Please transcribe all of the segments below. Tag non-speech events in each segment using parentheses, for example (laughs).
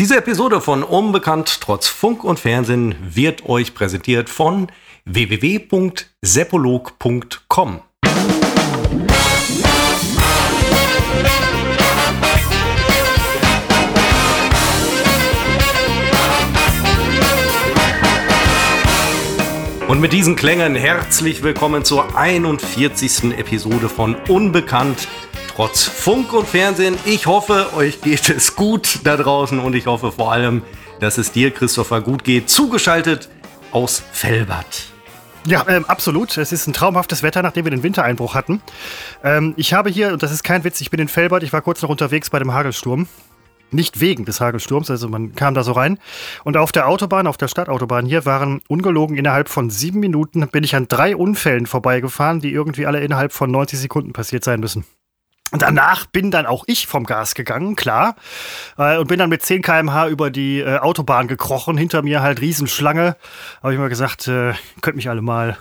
Diese Episode von Unbekannt trotz Funk und Fernsehen wird euch präsentiert von www.sepolog.com. Und mit diesen Klängen herzlich willkommen zur 41. Episode von Unbekannt trotz Funk und Fernsehen. Ich hoffe, euch geht es gut da draußen und ich hoffe vor allem, dass es dir, Christopher, gut geht. Zugeschaltet aus Fellbad. Ja, ähm, absolut. Es ist ein traumhaftes Wetter, nachdem wir den Wintereinbruch hatten. Ähm, ich habe hier, und das ist kein Witz, ich bin in Fellbad, ich war kurz noch unterwegs bei dem Hagelsturm. Nicht wegen des Hagelsturms, also man kam da so rein. Und auf der Autobahn, auf der Stadtautobahn hier, waren ungelogen innerhalb von sieben Minuten, bin ich an drei Unfällen vorbeigefahren, die irgendwie alle innerhalb von 90 Sekunden passiert sein müssen. Und danach bin dann auch ich vom Gas gegangen, klar. Äh, und bin dann mit 10 km/h über die äh, Autobahn gekrochen. Hinter mir halt Riesenschlange. Habe ich mal gesagt, äh, könnt mich alle mal.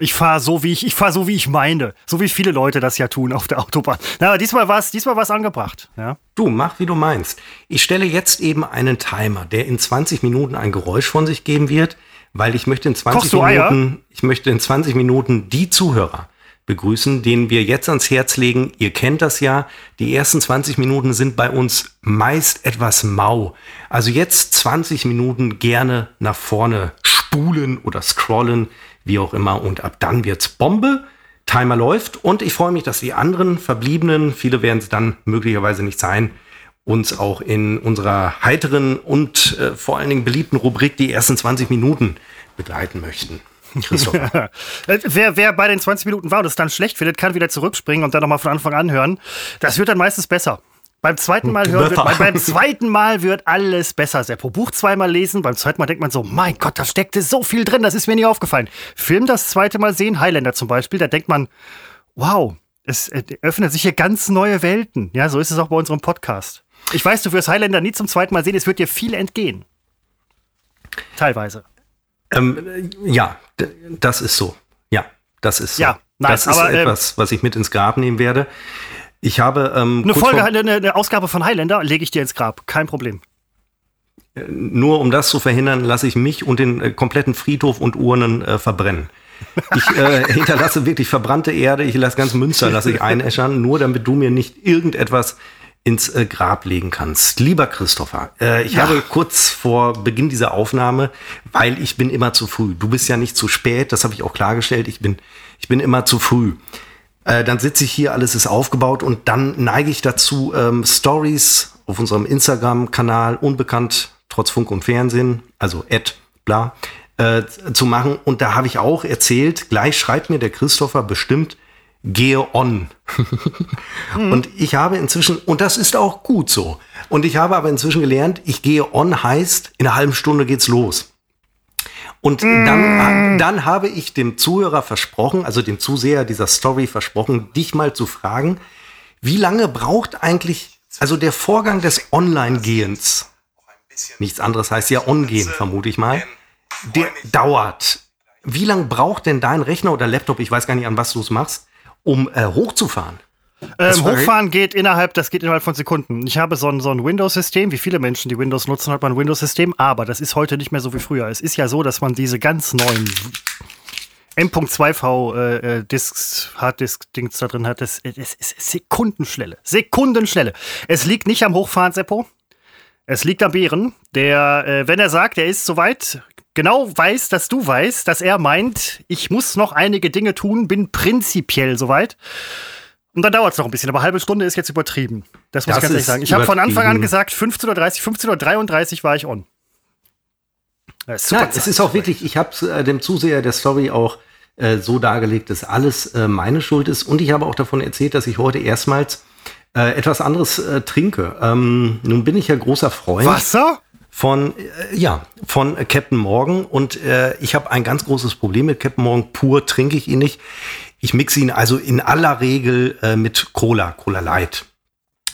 Ich fahre so, wie ich, ich fahre so, wie ich meine. So wie viele Leute das ja tun auf der Autobahn. Na, aber diesmal war es diesmal war's angebracht. Ja. Du, mach wie du meinst. Ich stelle jetzt eben einen Timer, der in 20 Minuten ein Geräusch von sich geben wird, weil ich möchte in 20 Minuten, ich möchte in 20 Minuten die Zuhörer begrüßen, den wir jetzt ans Herz legen. Ihr kennt das ja. Die ersten 20 Minuten sind bei uns meist etwas mau. Also jetzt 20 Minuten gerne nach vorne spulen oder scrollen, wie auch immer. Und ab dann wird's Bombe. Timer läuft und ich freue mich, dass die anderen Verbliebenen, viele werden es dann möglicherweise nicht sein, uns auch in unserer heiteren und äh, vor allen Dingen beliebten Rubrik die ersten 20 Minuten begleiten möchten. (laughs) wer, wer bei den 20 Minuten war und es dann schlecht findet, kann wieder zurückspringen und dann nochmal von Anfang an hören. Das wird dann meistens besser. Beim zweiten Mal hören wird, beim (laughs) zweiten Mal wird alles besser. Seppo Buch zweimal lesen, beim zweiten Mal denkt man so, mein Gott, da steckte so viel drin, das ist mir nie aufgefallen. Film das zweite Mal sehen, Highlander zum Beispiel, da denkt man, wow, es öffnen sich hier ganz neue Welten. Ja, so ist es auch bei unserem Podcast. Ich weiß, du wirst Highlander nie zum zweiten Mal sehen, es wird dir viel entgehen. Teilweise. Ähm, ja, das ist so. Ja, das ist so. Ja, nein, das ist aber, ähm, etwas, was ich mit ins Grab nehmen werde. Ich habe ähm, eine Folge, eine, eine Ausgabe von Highlander lege ich dir ins Grab, kein Problem. Äh, nur um das zu verhindern, lasse ich mich und den äh, kompletten Friedhof und Urnen äh, verbrennen. Ich äh, (laughs) hinterlasse wirklich verbrannte Erde, ich lasse ganz Münster, lasse ich einäschern, nur damit du mir nicht irgendetwas ins äh, Grab legen kannst. Lieber Christopher, äh, ich ja. habe kurz vor Beginn dieser Aufnahme, weil ich bin immer zu früh. Du bist ja nicht zu spät, das habe ich auch klargestellt. Ich bin, ich bin immer zu früh. Äh, dann sitze ich hier, alles ist aufgebaut und dann neige ich dazu, ähm, Stories auf unserem Instagram-Kanal unbekannt trotz Funk und Fernsehen, also Ed, bla, äh, zu machen. Und da habe ich auch erzählt, gleich schreibt mir der Christopher bestimmt, gehe on. (laughs) Und ich habe inzwischen, und das ist auch gut so, und ich habe aber inzwischen gelernt, ich gehe on heißt, in einer halben Stunde geht's los. Und mm. dann, dann habe ich dem Zuhörer versprochen, also dem Zuseher dieser Story versprochen, dich mal zu fragen, wie lange braucht eigentlich, also der Vorgang des Online-Gehens, nichts anderes heißt ja On-Gehen, vermute ich mal, der dauert. Wie lange braucht denn dein Rechner oder Laptop, ich weiß gar nicht, an was du es machst, um äh, hochzufahren? Ähm, hochfahren geht innerhalb, das geht innerhalb von Sekunden. Ich habe so ein, so ein Windows-System, wie viele Menschen, die Windows nutzen, hat man ein Windows-System, aber das ist heute nicht mehr so wie früher. Es ist ja so, dass man diese ganz neuen M.2V äh, äh, Disks, Harddisk-Dings da drin hat. Das, das ist Sekundenschnelle. Sekundenschnelle. Es liegt nicht am Hochfahren, Seppo. Es liegt am Bären, der, äh, wenn er sagt, er ist soweit, genau weiß, dass du weißt, dass er meint, ich muss noch einige Dinge tun, bin prinzipiell soweit. Und dann dauert es noch ein bisschen, aber eine halbe Stunde ist jetzt übertrieben. Das muss das ich ganz ehrlich sagen. Ich habe von Anfang an gesagt, 15.30 15.33 Uhr war ich on. Ja, es ist auch wirklich, ich habe äh, dem Zuseher der Story auch äh, so dargelegt, dass alles äh, meine Schuld ist. Und ich habe auch davon erzählt, dass ich heute erstmals äh, etwas anderes äh, trinke. Ähm, nun bin ich ja großer Freund. Wasser? Von äh, ja von Captain Morgan. Und äh, ich habe ein ganz großes Problem mit Captain Morgan. Pur trinke ich ihn nicht. Ich mixe ihn also in aller Regel äh, mit Cola Cola Light.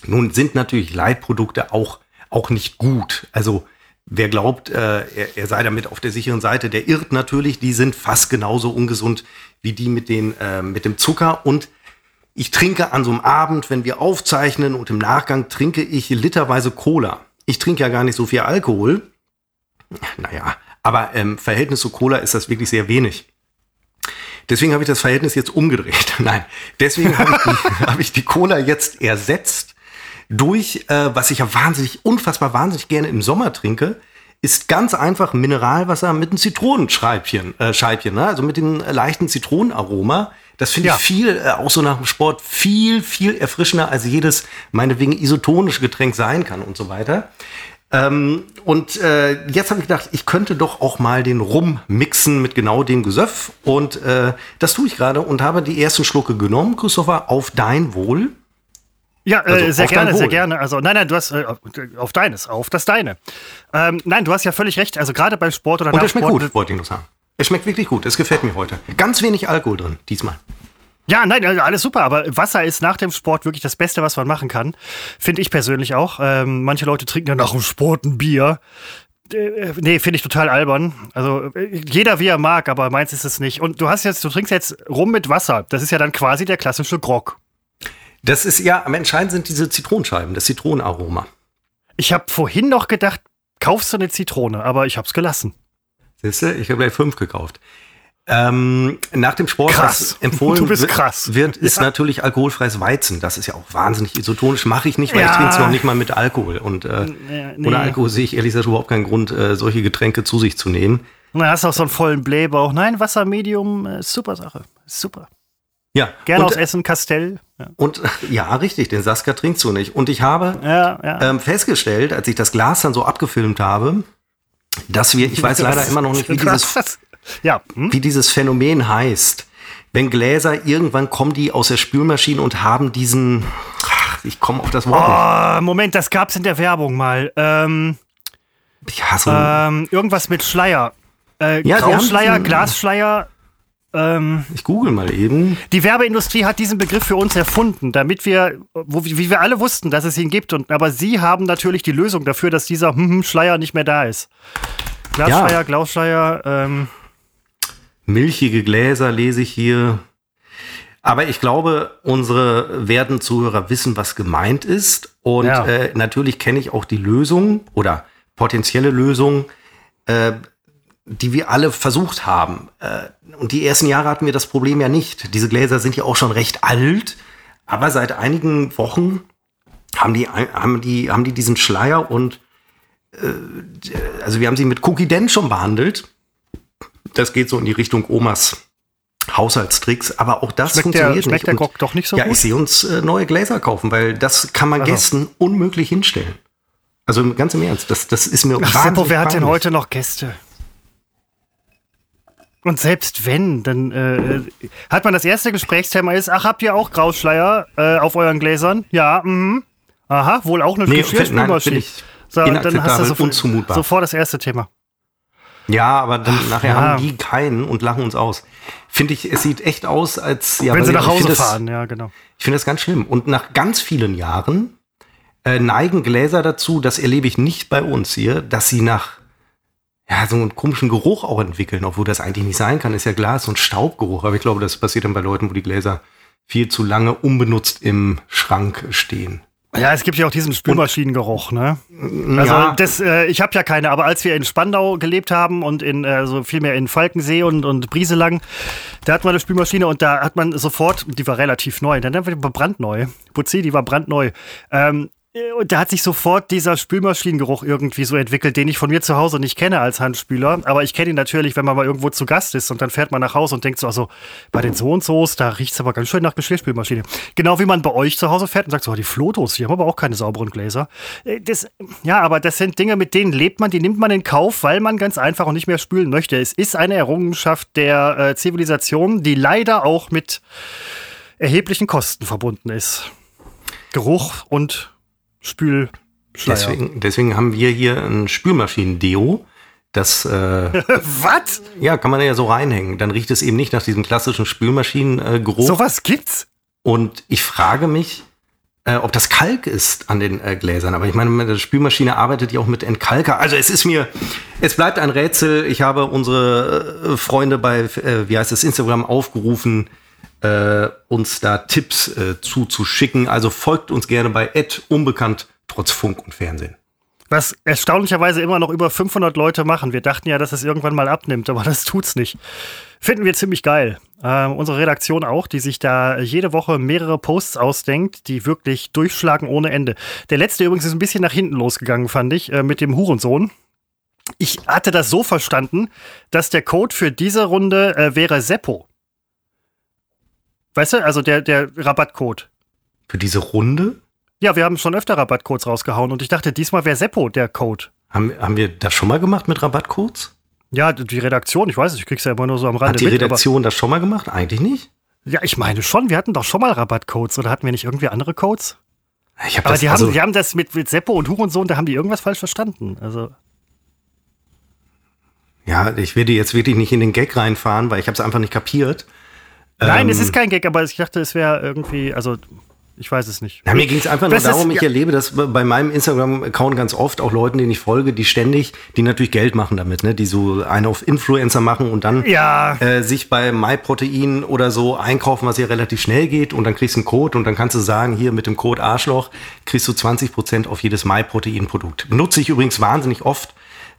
Nun sind natürlich Light-Produkte auch auch nicht gut. Also wer glaubt äh, er, er sei damit auf der sicheren Seite der irrt natürlich. Die sind fast genauso ungesund wie die mit den äh, mit dem Zucker. Und ich trinke an so einem Abend, wenn wir aufzeichnen und im Nachgang trinke ich literweise Cola. Ich trinke ja gar nicht so viel Alkohol. Naja, aber im ähm, Verhältnis zu Cola ist das wirklich sehr wenig. Deswegen habe ich das Verhältnis jetzt umgedreht. (laughs) Nein, deswegen habe ich, die, (laughs) hab ich die Cola jetzt ersetzt durch, äh, was ich ja wahnsinnig, unfassbar wahnsinnig gerne im Sommer trinke, ist ganz einfach Mineralwasser mit einem Zitronenscheibchen, äh, Scheibchen, ne? also mit dem leichten Zitronenaroma. Das finde ja. ich viel, äh, auch so nach dem Sport, viel, viel erfrischender als jedes, meinetwegen, isotonische Getränk sein kann und so weiter. Ähm, und äh, jetzt habe ich gedacht, ich könnte doch auch mal den Rum mixen mit genau dem Gesöff. Und äh, das tue ich gerade und habe die ersten Schlucke genommen, Christopher, auf dein Wohl. Ja, äh, also sehr gerne, sehr gerne. Also nein, nein, du hast äh, auf deines, auf das deine. Ähm, nein, du hast ja völlig recht. Also gerade beim Sport oder Und es schmeckt Sport, gut, wollte ich nur sagen. Es schmeckt wirklich gut. Es gefällt mir heute. Ganz wenig Alkohol drin, diesmal. Ja, nein, also alles super, aber Wasser ist nach dem Sport wirklich das Beste, was man machen kann. Finde ich persönlich auch. Ähm, manche Leute trinken ja nach dem Sport ein Bier. Äh, nee, finde ich total albern. Also jeder wie er mag, aber meins ist es nicht. Und du hast jetzt, du trinkst jetzt rum mit Wasser. Das ist ja dann quasi der klassische Grog. Das ist ja, am entscheidend sind diese Zitronenscheiben, das Zitronenaroma. Ich habe vorhin noch gedacht, kaufst du eine Zitrone, aber ich habe es gelassen. Siehst du, ich habe gleich fünf gekauft. Ähm, nach dem Sport, krass. was (laughs) empfohlen wird, ist ja. natürlich alkoholfreies Weizen. Das ist ja auch wahnsinnig isotonisch. Mache ich nicht, weil ja. ich trinke es noch nicht mal mit Alkohol. Und äh, nee. ohne Alkohol sehe ich ehrlich gesagt überhaupt keinen Grund, äh, solche Getränke zu sich zu nehmen. Und dann hast du auch so einen vollen Blähbauch. Nein, Wassermedium, äh, super Sache. Super. Ja. Gerne aus Essen, Castell. Ja. Und (laughs) ja, richtig, den Saska trinkst du nicht. Und ich habe ja, ja. Ähm, festgestellt, als ich das Glas dann so abgefilmt habe, dass wir, ich weiß leider immer noch nicht, wie dieses, (laughs) ja. Hm? wie dieses Phänomen heißt. Wenn Gläser, irgendwann kommen die aus der Spülmaschine und haben diesen, ach, ich komme auf das Wort oh, Moment, das gab's in der Werbung mal. Ähm, ja, so ähm, irgendwas mit Schleier. Äh, ja, Grauschleier, Glasschleier. Ähm, ich google mal eben. Die Werbeindustrie hat diesen Begriff für uns erfunden, damit wir, wo, wie wir alle wussten, dass es ihn gibt. Und, aber sie haben natürlich die Lösung dafür, dass dieser hm, hm, Schleier nicht mehr da ist. Glasschleier, ja. Glausschleier. Ähm, Milchige Gläser lese ich hier. Aber ich glaube, unsere werten Zuhörer wissen, was gemeint ist. Und ja. äh, natürlich kenne ich auch die Lösung oder potenzielle Lösung, äh, die wir alle versucht haben. Äh, und die ersten Jahre hatten wir das Problem ja nicht. Diese Gläser sind ja auch schon recht alt. Aber seit einigen Wochen haben die, haben die, haben die diesen Schleier und äh, also wir haben sie mit Cookie Dent schon behandelt das geht so in die Richtung Omas Haushaltstricks, aber auch das schmeckt funktioniert der, nicht. Schmeckt der Grog doch nicht so ja, gut? Ja, ich sehe uns äh, neue Gläser kaufen, weil das kann man also. Gästen unmöglich hinstellen. Also ganz im Ernst, das, das ist mir Ach, Seppo, wer hat denn heute noch Gäste? Und selbst wenn, dann äh, hat man das erste Gesprächsthema ist, ach, habt ihr auch Grauschleier äh, auf euren Gläsern? Ja, mhm. Aha, wohl auch eine nee, Geschirrspülmaschine. So, dann hast du sofort, sofort das erste Thema. Ja, aber dann Ach, nachher ja. haben die keinen und lachen uns aus. Finde ich, es sieht echt aus, als ja. Wenn sie nach Hause fahren, das, ja, genau. Ich finde das ganz schlimm. Und nach ganz vielen Jahren äh, neigen Gläser dazu, das erlebe ich nicht bei uns hier, dass sie nach ja, so einen komischen Geruch auch entwickeln, obwohl das eigentlich nicht sein kann. Ist ja Glas und Staubgeruch. Aber ich glaube, das passiert dann bei Leuten, wo die Gläser viel zu lange unbenutzt im Schrank stehen. Ja, es gibt ja auch diesen Spülmaschinengeruch, ne? Also ja. das, äh, ich habe ja keine, aber als wir in Spandau gelebt haben und in äh, so vielmehr in Falkensee und, und Brieselang, da hat man eine Spülmaschine und da hat man sofort, die war relativ neu, dann war die brandneu. Buzzi, die war brandneu. Ähm, und da hat sich sofort dieser Spülmaschinengeruch irgendwie so entwickelt, den ich von mir zu Hause nicht kenne als Handspüler. Aber ich kenne ihn natürlich, wenn man mal irgendwo zu Gast ist und dann fährt man nach Hause und denkt so, also bei den so und so's, da riecht es aber ganz schön nach Geschirrspülmaschine. Genau wie man bei euch zu Hause fährt und sagt so, oh, die Flotos, die haben aber auch keine sauberen Gläser. Äh, das, ja, aber das sind Dinge, mit denen lebt man, die nimmt man in Kauf, weil man ganz einfach und nicht mehr spülen möchte. Es ist eine Errungenschaft der äh, Zivilisation, die leider auch mit erheblichen Kosten verbunden ist. Geruch und Spülschleier. Deswegen, deswegen haben wir hier ein Spülmaschinen-Deo. Das äh, (laughs) Was? Ja, kann man ja so reinhängen. Dann riecht es eben nicht nach diesem klassischen Spülmaschinengeruch. So was gibt's? Und ich frage mich, äh, ob das Kalk ist an den äh, Gläsern. Aber ich meine, die Spülmaschine arbeitet ja auch mit Entkalker. Also es ist mir, es bleibt ein Rätsel. Ich habe unsere äh, Freunde bei, äh, wie heißt es, Instagram aufgerufen, äh, uns da Tipps äh, zuzuschicken. Also folgt uns gerne bei Ed unbekannt trotz Funk und Fernsehen. Was erstaunlicherweise immer noch über 500 Leute machen. Wir dachten ja, dass es irgendwann mal abnimmt, aber (laughs) das tut's nicht. Finden wir ziemlich geil. Äh, unsere Redaktion auch, die sich da jede Woche mehrere Posts ausdenkt, die wirklich durchschlagen ohne Ende. Der letzte übrigens ist ein bisschen nach hinten losgegangen, fand ich, äh, mit dem Hurensohn. Ich hatte das so verstanden, dass der Code für diese Runde äh, wäre Seppo. Weißt du, also der, der Rabattcode. Für diese Runde? Ja, wir haben schon öfter Rabattcodes rausgehauen und ich dachte, diesmal wäre Seppo der Code. Haben, haben wir das schon mal gemacht mit Rabattcodes? Ja, die Redaktion, ich weiß nicht, ich krieg's ja immer nur so am Rande Hat die mit, Redaktion das schon mal gemacht? Eigentlich nicht. Ja, ich meine schon, wir hatten doch schon mal Rabattcodes oder hatten wir nicht irgendwie andere Codes? Ich hab Aber das, die, also, haben, die haben das mit, mit Seppo und Hurensohn, da haben die irgendwas falsch verstanden. Also, ja, ich werde jetzt wirklich nicht in den Gag reinfahren, weil ich habe es einfach nicht kapiert. Nein, Ähm, es ist kein Gag, aber ich dachte, es wäre irgendwie, also, ich weiß es nicht. Na, mir ging es einfach nur Das ist- darum, ich ja. erlebe das bei meinem Instagram-Account ganz oft, auch Leuten, denen ich folge, die ständig, die natürlich Geld machen damit, ne? die so einen auf Influencer machen und dann Ja. äh, sich bei MyProtein oder so einkaufen, was ja relativ schnell geht und dann kriegst du einen Code und dann kannst du sagen, hier mit dem Code Arschloch kriegst du 20% auf jedes MyProtein-Produkt. Nutze ich übrigens wahnsinnig oft.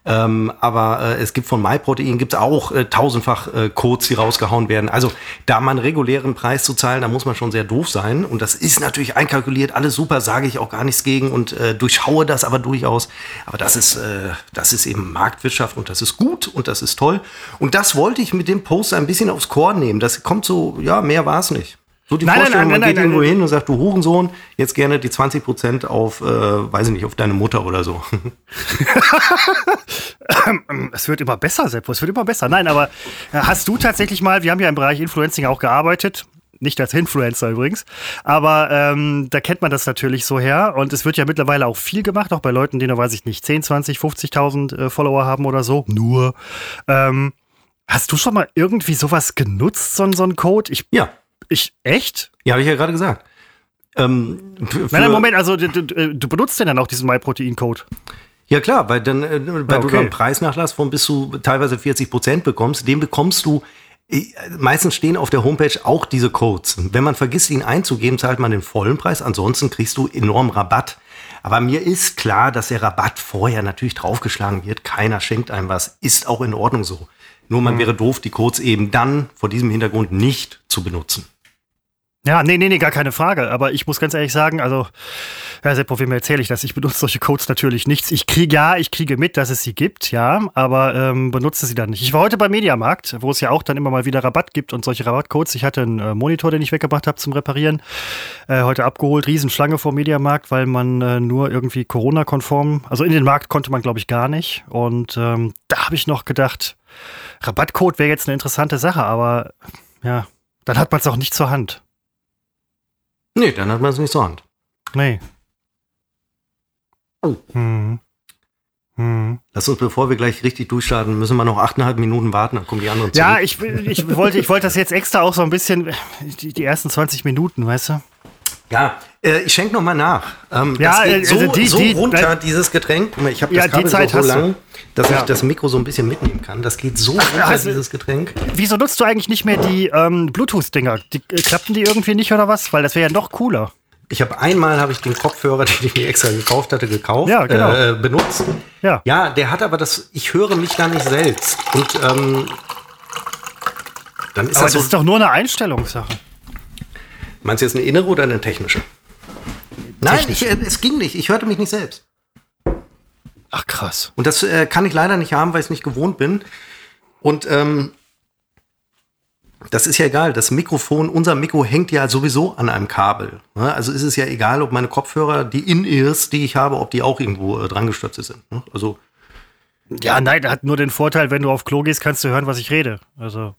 Ähm, aber äh, es gibt von MyProtein gibt's auch äh, tausendfach äh, Codes, die rausgehauen werden. Also da einen regulären Preis zu zahlen, da muss man schon sehr doof sein. Und das ist natürlich einkalkuliert, alles super, sage ich auch gar nichts gegen und äh, durchschaue das aber durchaus. Aber das ist, äh, das ist eben Marktwirtschaft und das ist gut und das ist toll. Und das wollte ich mit dem Post ein bisschen aufs Korn nehmen. Das kommt so, ja, mehr war es nicht. So die Nein, Vorstellung, nein, man nein, geht nein, irgendwo hin und sagt, du Hurensohn, jetzt gerne die 20% auf, äh, weiß ich nicht, auf deine Mutter oder so. (laughs) Es wird immer besser, Seppo, es wird immer besser. Nein, aber äh, hast du tatsächlich mal, wir haben ja im Bereich Influencing auch gearbeitet, nicht als Influencer übrigens, aber ähm, da kennt man das natürlich so her und es wird ja mittlerweile auch viel gemacht, auch bei Leuten, die, nur, weiß ich nicht, 10, 20, 50.000 äh, Follower haben oder so. Nur. Ähm, hast du schon mal irgendwie sowas genutzt, so, so ein Code? Ich, ja, ich, echt? ja, habe ich ja gerade gesagt. Ähm, Nein, nein, Moment, also du, du, du benutzt denn dann auch diesen MyProtein-Code? Ja klar, weil dann, äh, weil du okay. da einen Preisnachlass von bis zu teilweise 40 Prozent bekommst, den bekommst du. äh, Meistens stehen auf der Homepage auch diese Codes. Wenn man vergisst, ihn einzugeben, zahlt man den vollen Preis. Ansonsten kriegst du enorm Rabatt. Aber mir ist klar, dass der Rabatt vorher natürlich draufgeschlagen wird. Keiner schenkt einem was. Ist auch in Ordnung so. Nur man wäre doof, die Codes eben dann vor diesem Hintergrund nicht zu benutzen. Ja, nee, nee, nee, gar keine Frage. Aber ich muss ganz ehrlich sagen, also, Herr Seppo, wem erzähle ich das? Ich benutze solche Codes natürlich nichts. Ich kriege, ja, ich kriege mit, dass es sie gibt, ja, aber ähm, benutze sie dann nicht. Ich war heute beim Mediamarkt, wo es ja auch dann immer mal wieder Rabatt gibt und solche Rabattcodes. Ich hatte einen äh, Monitor, den ich weggebracht habe zum Reparieren, äh, heute abgeholt, Riesenschlange vor Mediamarkt, weil man äh, nur irgendwie Corona-konform, also in den Markt konnte man, glaube ich, gar nicht. Und ähm, da habe ich noch gedacht, Rabattcode wäre jetzt eine interessante Sache, aber ja, dann hat man es auch nicht zur Hand. Nee, dann hat man es nicht zur Hand. Nee. Oh. Hm. Hm. Lass uns, bevor wir gleich richtig durchstarten, müssen wir noch achteinhalb Minuten warten, dann kommen die anderen Ja, zurück. ich, ich, wollte, ich wollte das jetzt extra auch so ein bisschen, die, die ersten 20 Minuten, weißt du? Ja, äh, ich schenke noch mal nach. Ähm, Ja, das geht äh, so, also die- so die- runter, dieses Getränk. Ich habe Ja, das die Kabel Zeit so lang, dass Ja. ich das Mikro so ein bisschen mitnehmen kann. Das geht so runter, also- dieses Getränk. Wieso nutzt du eigentlich nicht mehr die ähm, Bluetooth-Dinger? Die, äh, klappen die irgendwie nicht oder was? Weil das wäre ja noch cooler. Ich habe einmal habe ich den Kopfhörer, (laughs) den ich mir extra gekauft hatte, gekauft, Ja, genau. äh, benutzt. Ja. Ja, der hat aber das, ich höre mich gar nicht selbst. Und ähm, dann ist Aber das das so. ist doch nur eine Einstellungssache. Meinst du jetzt eine innere oder eine technische? Nein, Technische. ich, äh, es ging nicht. Ich hörte mich nicht selbst. Ach krass. Und das äh, kann ich leider nicht haben, weil ich es nicht gewohnt bin. Und ähm, das ist ja egal. Das Mikrofon, unser Mikro hängt ja sowieso an einem Kabel. Ne? Also ist es ja egal, ob meine Kopfhörer, die In-Ears, die ich habe, ob die auch irgendwo äh, dran gestürzt sind. Ne? Also Ja, nein, der hat nur den Vorteil, wenn du auf Klo gehst, kannst du hören, was ich rede. Also.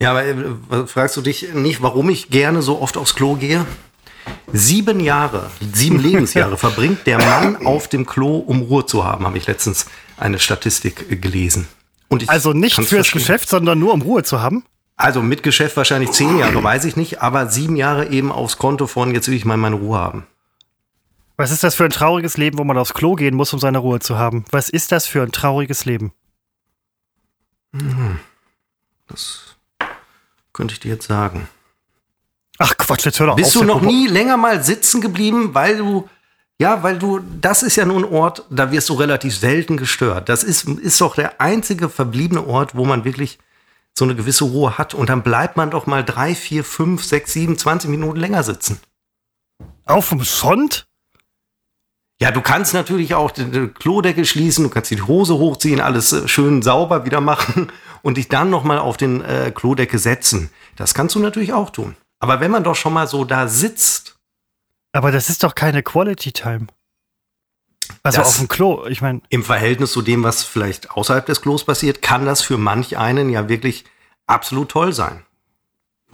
Ja, aber äh, fragst du dich nicht, warum ich gerne so oft aufs Klo gehe? Sieben Jahre, sieben (laughs) Lebensjahre verbringt der Mann auf dem Klo, um Ruhe zu haben, habe ich letztens eine Statistik äh, gelesen. Also nicht fürs verstehen. Geschäft, sondern nur um Ruhe zu haben. Also mit Geschäft wahrscheinlich zehn Jahre, weiß ich nicht, aber sieben Jahre eben aufs Konto von, jetzt will ich mal meine Ruhe haben. Was ist das für ein trauriges Leben, wo man aufs Klo gehen muss, um seine Ruhe zu haben? Was ist das für ein trauriges Leben? Das könnte ich dir jetzt sagen. Ach Quatsch, jetzt hör doch Bist auf. du noch Seppo. nie länger mal sitzen geblieben, weil du Ja, weil du, das ist ja nur ein Ort, da wirst du relativ selten gestört. Das ist, ist doch der einzige verbliebene Ort, wo man wirklich so eine gewisse Ruhe hat. Und dann bleibt man doch mal drei, vier, fünf, sechs, sieben, zwanzig Minuten länger sitzen. Auf dem Schond? Ja, du kannst natürlich auch die Klodecke schließen, du kannst die Hose hochziehen, alles äh, schön sauber wieder machen (laughs) und dich dann noch mal auf den äh, Klodecke setzen. Das kannst du natürlich auch tun. Aber wenn man doch schon mal so da sitzt. Aber das ist doch keine Quality Time. Also auf dem Klo, ich meine. Im Verhältnis zu dem, was vielleicht außerhalb des Klos passiert, kann das für manch einen ja wirklich absolut toll sein.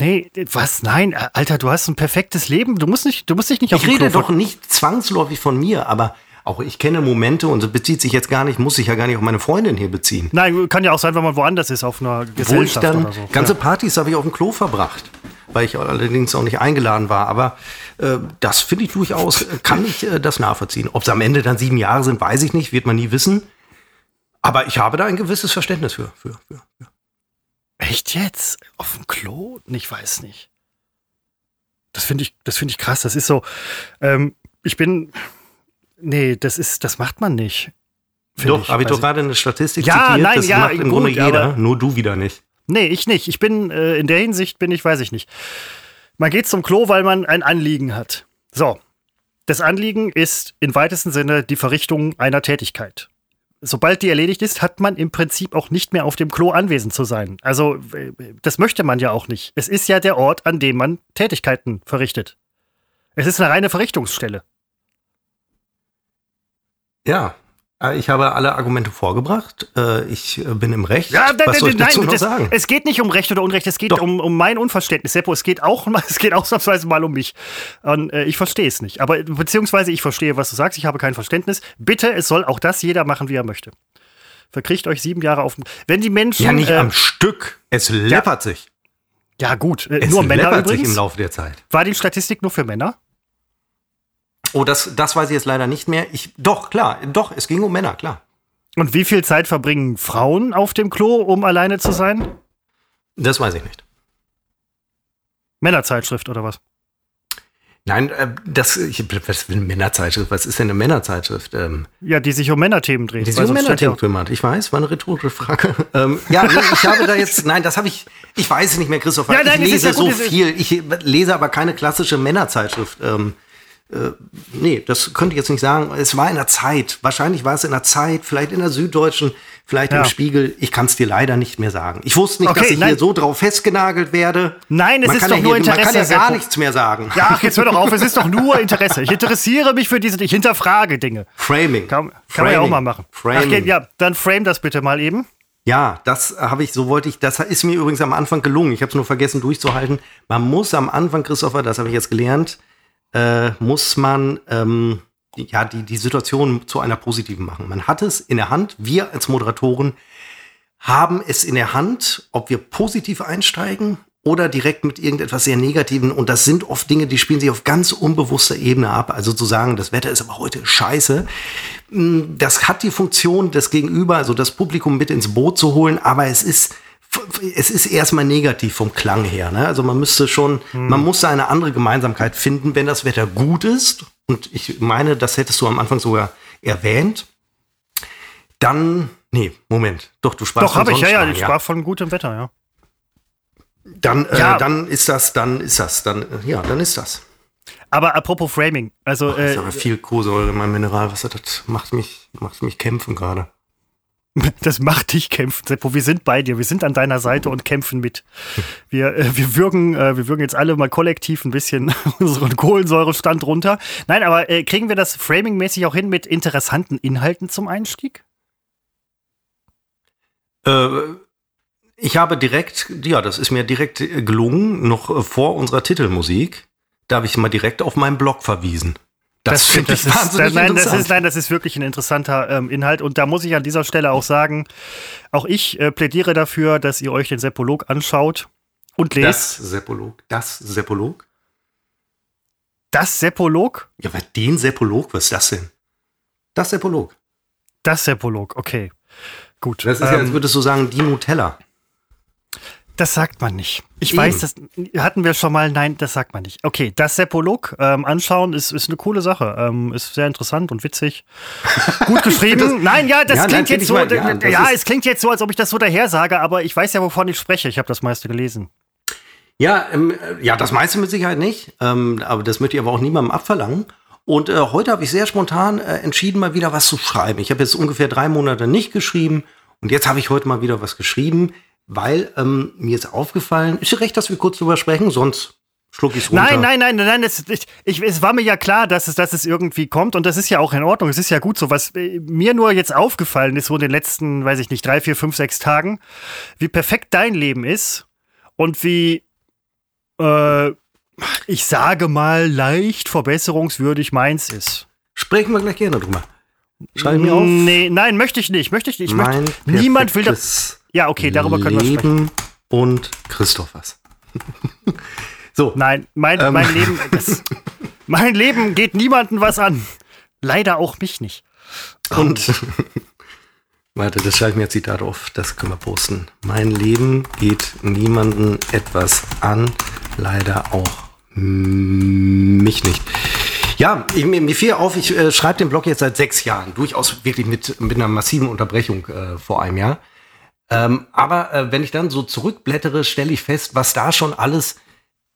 Nee, was? Nein, Alter, du hast ein perfektes Leben. Du musst nicht, du musst dich nicht auf Ich rede doch nicht zwangsläufig von mir, aber auch ich kenne Momente und es bezieht sich jetzt gar nicht, muss sich ja gar nicht auf meine Freundin hier beziehen. Nein, kann ja auch sein, wenn man woanders ist, auf einer Gesellschaft Wo ich dann, so. Ganze Partys habe ich auf dem Klo verbracht, weil ich allerdings auch nicht eingeladen war. Aber äh, das finde ich durchaus, kann ich äh, das nachvollziehen. Ob es am Ende dann sieben Jahre sind, weiß ich nicht, wird man nie wissen. Aber ich habe da ein gewisses Verständnis für. für, für, für. Echt jetzt? Auf dem Klo? Ich weiß nicht. Das finde ich, das finde ich krass. Das ist so, ähm, ich bin, nee, das ist, das macht man nicht. Doch, habe ich doch also gerade eine Statistik ja, zitiert. Nein, das ja, macht im Grunde jeder, nur du wieder nicht. Nee, ich nicht. Ich bin, äh, in der Hinsicht bin ich, weiß ich nicht. Man geht zum Klo, weil man ein Anliegen hat. So. Das Anliegen ist im weitesten Sinne die Verrichtung einer Tätigkeit sobald die erledigt ist, hat man im Prinzip auch nicht mehr auf dem Klo anwesend zu sein. Also das möchte man ja auch nicht. Es ist ja der Ort, an dem man Tätigkeiten verrichtet. Es ist eine reine Verrichtungsstelle. Ja, äh, ich habe alle Argumente vorgebracht. Äh, ich äh, bin im Recht. Ja, Was soll ich dazu nein, noch das, sagen? Es geht nicht um Recht oder Unrecht, es geht um, um mein Unverständnis. Seppo, es geht auch, (laughs) es geht ausnahmsweise mal um mich. Und ich verstehe es nicht. Aber beziehungsweise ich verstehe, was du sagst. Ich habe kein Verständnis. Bitte, es soll auch das jeder machen, wie er möchte. Verkriegt euch sieben Jahre auf. Wenn die Menschen. Ja, nicht äh, am Stück. Es läppert ja, sich. Ja, gut. Es nur Männer läppert übrigens. sich im Laufe der Zeit. War die Statistik nur für Männer? Oh, das, das weiß ich jetzt leider nicht mehr. Ich, doch, klar, doch, es ging um Männer, klar. Und wie viel Zeit verbringen Frauen auf dem Klo, um alleine zu sein? Das weiß ich nicht. Männerzeitschrift oder was? Nein, äh, das, ich, was für eine Männerzeitschrift? Was ist denn eine Männerzeitschrift? Ähm, ja, die sich um Männerthemen dreht. Die sich um Männerthemen kümmert. Ich weiß, war eine rhetorische Frage. (laughs) ähm, ja, nee, ich habe da jetzt, nein, das habe ich, ich weiß es nicht mehr, Christoph. Ja, nein, ich lese ja so viel. Ich lese aber keine klassische Männerzeitschrift. Ähm, äh, nee, das könnte ich jetzt nicht sagen. Es war in der Zeit. Wahrscheinlich war es in der Zeit, vielleicht in der Süddeutschen, vielleicht ja. im Spiegel. Ich kann es dir leider nicht mehr sagen. Ich wusste nicht, okay, dass ich nein. hier so drauf festgenagelt werde. Nein, es man ist doch ja nur hier, Interesse. Man kann ja gar nichts mehr sagen. Ja, ach, jetzt hör doch auf. Es ist doch nur Interesse. Ich interessiere mich für diese, ich hinterfrage Dinge. Framing. Kann, kann Framing. man ja auch mal machen. Framing. Ach, ja, dann frame das bitte mal eben. Ja, das habe ich, so wollte ich, das ist mir übrigens am Anfang gelungen. Ich habe es nur vergessen durchzuhalten. Man muss am Anfang, Christopher, das habe ich jetzt gelernt, äh, muss man ähm, ja die, die Situation zu einer positiven machen. Man hat es in der Hand, wir als Moderatoren haben es in der Hand, ob wir positiv einsteigen oder direkt mit irgendetwas sehr Negativen. Und das sind oft Dinge, die spielen sich auf ganz unbewusster Ebene ab. Also zu sagen, das Wetter ist aber heute scheiße. Hm, das hat die Funktion, das Gegenüber, also das Publikum mit ins Boot zu holen. Aber es ist es ist erstmal negativ vom Klang her. Ne? Also man müsste schon, hm. man muss eine andere Gemeinsamkeit finden, wenn das Wetter gut ist. Und ich meine, das hättest du am Anfang sogar erwähnt. Dann, nee, Moment. Doch, du sprachst Doch, habe ich, ja, ja, ich sprach von gutem Wetter, ja. Dann, äh, ja. dann ist das, dann ist das, dann, ja, dann ist das. Aber apropos Framing, also. Das ist äh, aber viel Kohlensäure in meinem Mineralwasser, das macht mich, macht mich kämpfen gerade. (laughs) Das macht dich kämpfen, Seppo. Wir sind bei dir. Wir sind an deiner Seite und kämpfen mit. Wir, äh, wir, würgen, äh, wir würgen jetzt alle mal kollektiv ein bisschen (laughs) unseren Kohlensäurestand runter. Nein, aber äh, kriegen wir das framing-mäßig auch hin mit interessanten Inhalten zum Einstieg? Äh, ich habe direkt, ja, das ist mir direkt gelungen, noch äh, vor unserer Titelmusik. Da habe ich mal direkt auf meinen Blog verwiesen. Das, das finde ich wahnsinnig nein, das ist, nein, das ist wirklich ein interessanter ähm, Inhalt. Und da muss ich an dieser Stelle auch sagen, auch ich äh, plädiere dafür, dass ihr euch den Seppolog anschaut und lest. Das Seppolog? Das Seppolog? Das Seppolog? Ja, aber den Seppolog, was ist das denn? Das Seppolog. Das Seppolog, okay. Gut. Das ist ähm, ja, als würdest du sagen, die Nutella. Das sagt man nicht. Ich Eben. weiß, das hatten wir schon mal. Nein, das sagt man nicht. Okay, das Seppolog ähm, anschauen ist, ist eine coole Sache. Ähm, ist sehr interessant und witzig. (laughs) Gut geschrieben. das, nein, ja, das ja, klingt nein, jetzt so. Mal, ja, ja es klingt jetzt so, als ob ich das so daher sage, aber ich weiß ja, wovon ich spreche. Ich habe das meiste gelesen. Ja, ähm, ja, das meiste mit Sicherheit nicht. Ähm, aber das möchte ich aber auch niemandem abverlangen. Und äh, heute habe ich sehr spontan äh, entschieden, mal wieder was zu schreiben. Ich habe jetzt ungefähr drei Monate nicht geschrieben und jetzt habe ich heute mal wieder was geschrieben weil ähm, mir ist aufgefallen, ist recht, dass wir kurz drüber sprechen, sonst schluck ich es runter. Nein, nein, nein, nein, es, ich, ich, es war mir ja klar, dass es, dass es irgendwie kommt und das ist ja auch in Ordnung, es ist ja gut so. Was äh, mir nur jetzt aufgefallen ist, so in den letzten, weiß ich nicht, drei, vier, fünf, sechs Tagen, wie perfekt dein Leben ist und wie, äh, ich sage mal, leicht verbesserungswürdig meins ist. Sprechen wir gleich gerne drüber. Schreibe mir auf. Nee, nein, möchte ich nicht, möchte ich nicht. Ich möchte, niemand will das. Ja, okay, darüber können wir sprechen. Leben und Christophers. (laughs) so. Nein, mein, ähm. mein, Leben, (laughs) das, mein Leben geht niemandem was an. Leider auch mich nicht. Und (laughs) warte, das schreibe ich mir Zitat auf, das können wir posten. Mein Leben geht niemandem etwas an, leider auch mich nicht. Ja, ich, mir, mir fiel auf, ich äh, schreibe den Blog jetzt seit sechs Jahren, durchaus wirklich mit, mit einer massiven Unterbrechung äh, vor einem Jahr. Ähm, aber äh, wenn ich dann so zurückblättere, stelle ich fest, was da schon alles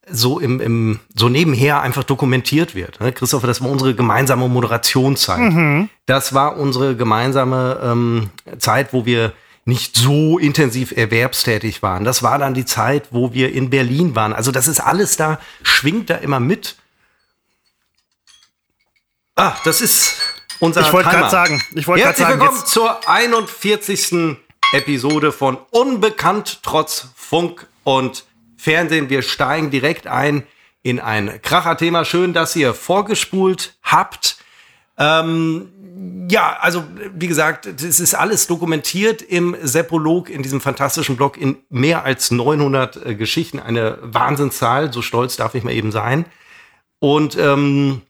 so im, im so nebenher einfach dokumentiert wird. Ne? Christopher, das war unsere gemeinsame Moderationszeit. Mhm. Das war unsere gemeinsame ähm, Zeit, wo wir nicht so intensiv erwerbstätig waren. Das war dann die Zeit, wo wir in Berlin waren. Also das ist alles da, schwingt da immer mit. Ah, das ist unser Ich wollte gerade sagen, ich wollte gerade sagen, willkommen zur 41. Episode von Unbekannt trotz Funk und Fernsehen. Wir steigen direkt ein in ein Kracher-Thema. Schön, dass ihr vorgespult habt. Ähm, ja, also wie gesagt, es ist alles dokumentiert im Seppolog, in diesem fantastischen Blog, in mehr als 900 äh, Geschichten. Eine Wahnsinnszahl, so stolz darf ich mal eben sein. Und ähm,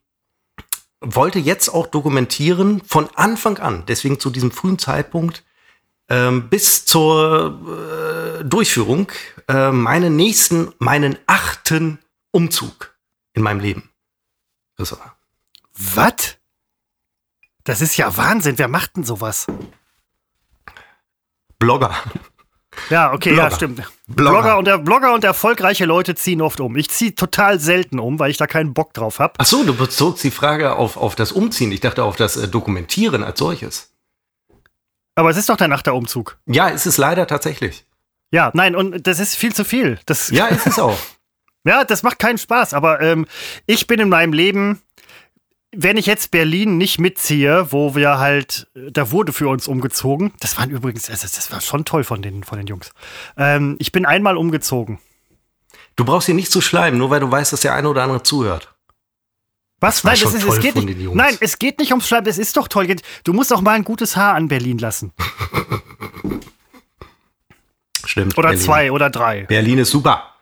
wollte jetzt auch dokumentieren von Anfang an, deswegen zu diesem frühen Zeitpunkt, ähm, bis zur äh, Durchführung äh, meinen nächsten, meinen achten Umzug in meinem Leben. Was? Das ist ja Wahnsinn. Wer macht denn sowas? Blogger. Ja, okay, Blogger. ja, stimmt. Blogger. Blogger, und der, Blogger und erfolgreiche Leute ziehen oft um. Ich ziehe total selten um, weil ich da keinen Bock drauf habe. Ach so, du bezogst die Frage auf, auf das Umziehen. Ich dachte auf das äh, Dokumentieren als solches. Aber es ist doch der Umzug. Ja, es ist leider tatsächlich. Ja, nein, und das ist viel zu viel. Das, ja, ist es auch. (laughs) ja, das macht keinen Spaß. Aber ähm, ich bin in meinem Leben, wenn ich jetzt Berlin nicht mitziehe, wo wir halt, da wurde für uns umgezogen. Das waren übrigens, also das war schon toll von den, von den Jungs. Ähm, ich bin einmal umgezogen. Du brauchst hier nicht zu schleimen, nur weil du weißt, dass der eine oder andere zuhört. Was? Nein, es, es geht nicht, nein, es geht nicht ums Schreiben, es ist doch toll. Du musst auch mal ein gutes Haar an Berlin lassen. (laughs) Stimmt. Oder Berlin. zwei oder drei. Berlin ist super.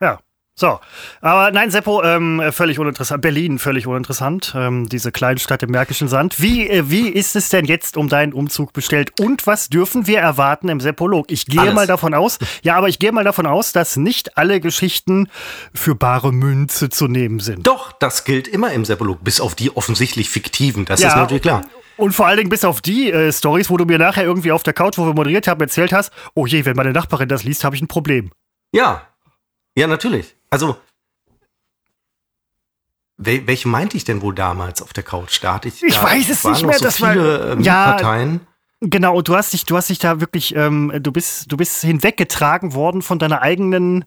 Ja. So, aber nein, Seppo, ähm, völlig uninteressant. Berlin, völlig uninteressant. Ähm, diese Kleinstadt im Märkischen Sand. Wie, äh, wie ist es denn jetzt um deinen Umzug bestellt? Und was dürfen wir erwarten im Seppolog? Ich gehe Alles. mal davon aus, ja, aber ich gehe mal davon aus, dass nicht alle Geschichten für bare Münze zu nehmen sind. Doch, das gilt immer im Seppolog, bis auf die offensichtlich fiktiven. Das ja, ist natürlich klar. Und vor allen Dingen bis auf die äh, Stories, wo du mir nachher irgendwie auf der Couch, wo wir moderiert haben, erzählt hast, oh je, wenn meine Nachbarin das liest, habe ich ein Problem. Ja, ja, natürlich. Also, wel welche meinte ich denn wohl damals auf der Couch? Da hatte ich, ich da weiß es nicht mehr. So das viele war, ähm, ja, Parteien. Genau, und du hast dich, du hast dich da wirklich, ähm, du bist, du bist hinweggetragen worden von deiner eigenen,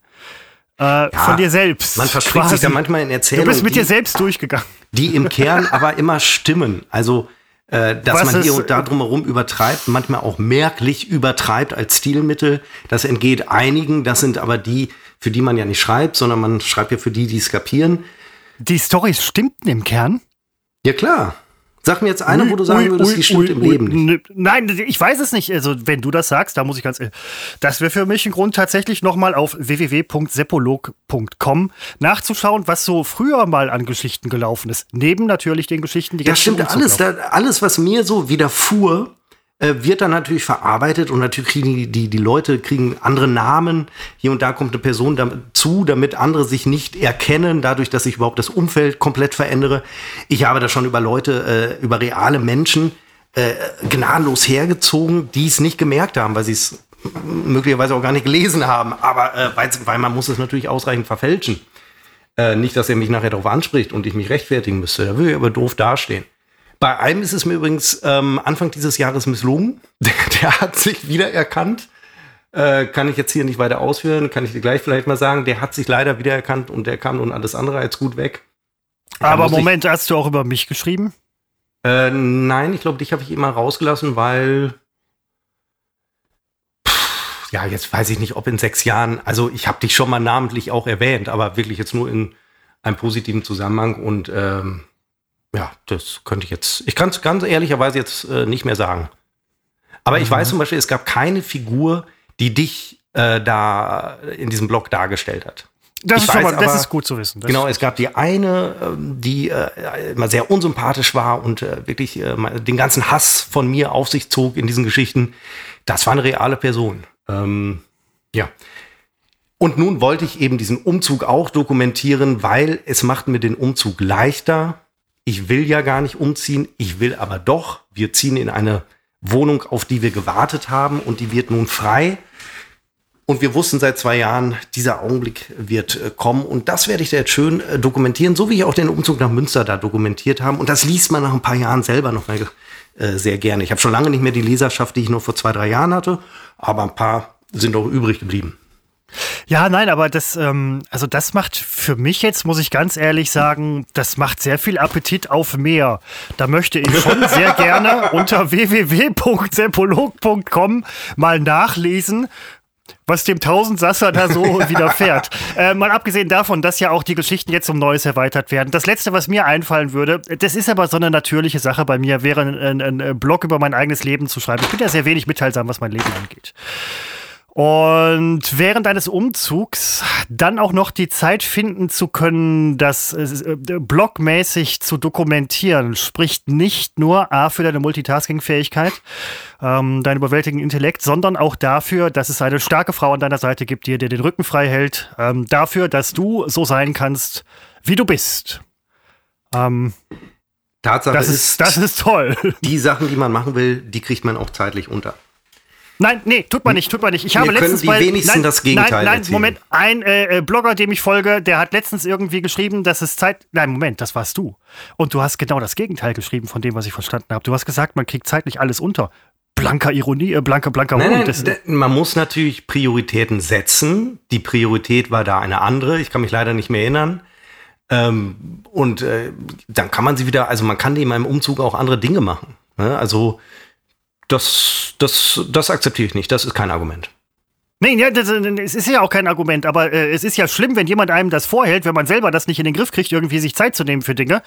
äh, ja, von dir selbst. Man verspricht sich da manchmal in Erzählungen. Du bist mit die, dir selbst durchgegangen. Die im (laughs) Kern aber immer stimmen. Also, äh, dass Was man hier und da drumherum übertreibt, manchmal auch merklich übertreibt als Stilmittel. Das entgeht einigen. Das sind aber die, für die man ja nicht schreibt, sondern man schreibt ja für die, die es kapieren. Die Storys stimmten im Kern? Ja, klar. Sag mir jetzt eine, wo du sagen ui, würdest, die stimmt ui, im Leben nicht. Nein, ich weiß es nicht. Also, wenn du das sagst, da muss ich ganz. Das wäre für mich ein Grund, tatsächlich nochmal auf www.seppolog.com nachzuschauen, was so früher mal an Geschichten gelaufen ist. Neben natürlich den Geschichten, die Das stimmt alles. Da, alles, was mir so widerfuhr, äh, wird dann natürlich verarbeitet und natürlich kriegen die, die, die Leute kriegen andere Namen. Hier und da kommt eine Person dazu, damit andere sich nicht erkennen, dadurch, dass sich überhaupt das Umfeld komplett verändere. Ich habe da schon über Leute, äh, über reale Menschen äh, gnadenlos hergezogen, die es nicht gemerkt haben, weil sie es möglicherweise auch gar nicht gelesen haben, aber äh, weil, weil man muss es natürlich ausreichend verfälschen. Äh, nicht, dass er mich nachher darauf anspricht und ich mich rechtfertigen müsste. Da würde ich aber doof dastehen. Bei einem ist es mir übrigens ähm, Anfang dieses Jahres misslungen. (laughs) Der, der hat sich wiedererkannt. Äh, kann ich jetzt hier nicht weiter ausführen, kann ich dir gleich vielleicht mal sagen. Der hat sich leider wiedererkannt und der kam nun alles andere als gut weg. Da aber Moment, ich, hast du auch über mich geschrieben? Äh, nein, ich glaube, dich habe ich immer rausgelassen, weil ja, jetzt weiß ich nicht, ob in sechs Jahren, also ich habe dich schon mal namentlich auch erwähnt, aber wirklich jetzt nur in einem positiven Zusammenhang und ähm, ja, das könnte ich jetzt, ich kann es ganz ehrlicherweise jetzt äh, nicht mehr sagen. Aber mhm. ich weiß zum Beispiel, es gab keine Figur, die dich äh, da in diesem Blog dargestellt hat. Das, ist, aber, das ist gut zu wissen. Das genau, es gab die eine, ähm, die äh, immer sehr unsympathisch war und äh, wirklich äh, den ganzen Hass von mir auf sich zog in diesen Geschichten. Das war eine reale Person. Ähm, ja. Und nun wollte ich eben diesen Umzug auch dokumentieren, weil es macht mir den Umzug leichter. Ich will ja gar nicht umziehen, ich will aber doch. Wir ziehen in eine Wohnung, auf die wir gewartet haben und die wird nun frei. Und wir wussten seit zwei Jahren, dieser Augenblick wird äh, kommen. Und das werde ich da jetzt schön äh, dokumentieren, so wie ich auch den Umzug nach Münster da dokumentiert habe. Und das liest man nach ein paar Jahren selber noch mal äh, sehr gerne. Ich habe schon lange nicht mehr die Leserschaft, die ich nur vor zwei, drei Jahren hatte aber ein paar sind auch übrig geblieben. Ja, nein, aber das, ähm, also das macht für mich jetzt, muss ich ganz ehrlich sagen, das macht sehr viel Appetit auf mehr. Da möchte ich schon (laughs) sehr gerne unter www.sepolog.com mal nachlesen, was dem Tausendsasser da so (laughs) widerfährt. Äh, mal abgesehen davon, dass ja auch die Geschichten jetzt um Neues erweitert werden. Das Letzte, was mir einfallen würde, das ist aber so eine natürliche Sache bei mir, wäre ein, ein, ein Blog über mein eigenes Leben zu schreiben. Ich bin ja sehr wenig mitteilsam, was mein Leben angeht. Und während eines Umzugs dann auch noch die Zeit finden zu können, das äh, blogmäßig zu dokumentieren, spricht nicht nur A für deine Multitasking-Fähigkeit, ähm, deinen überwältigenden Intellekt, sondern auch dafür, dass es eine starke Frau an deiner Seite gibt, die dir den Rücken frei hält, ähm, dafür, dass du so sein kannst, wie du bist. Ähm, Tatsache das ist, ist, das ist toll. Die Sachen, die man machen will, die kriegt man auch zeitlich unter. Nein, nee, tut man nicht, tut man nicht. Ich habe letztens die bei, wenigsten nein, das Gegenteil Nein, nein, erzählen. Moment, ein äh, äh, Blogger, dem ich folge, der hat letztens irgendwie geschrieben, dass es Zeit. Nein, Moment, das warst du. Und du hast genau das Gegenteil geschrieben von dem, was ich verstanden habe. Du hast gesagt, man kriegt zeitlich alles unter. Blanker Ironie, äh, blanker, blanker nein, nein, Man muss natürlich Prioritäten setzen. Die Priorität war da eine andere. Ich kann mich leider nicht mehr erinnern. Ähm, und äh, dann kann man sie wieder, also man kann in meinem Umzug auch andere Dinge machen. Ne? Also das, das, das akzeptiere ich nicht. Das ist kein Argument. Nee, ja, das, es ist ja auch kein Argument, aber äh, es ist ja schlimm, wenn jemand einem das vorhält, wenn man selber das nicht in den Griff kriegt, irgendwie sich Zeit zu nehmen für Dinge.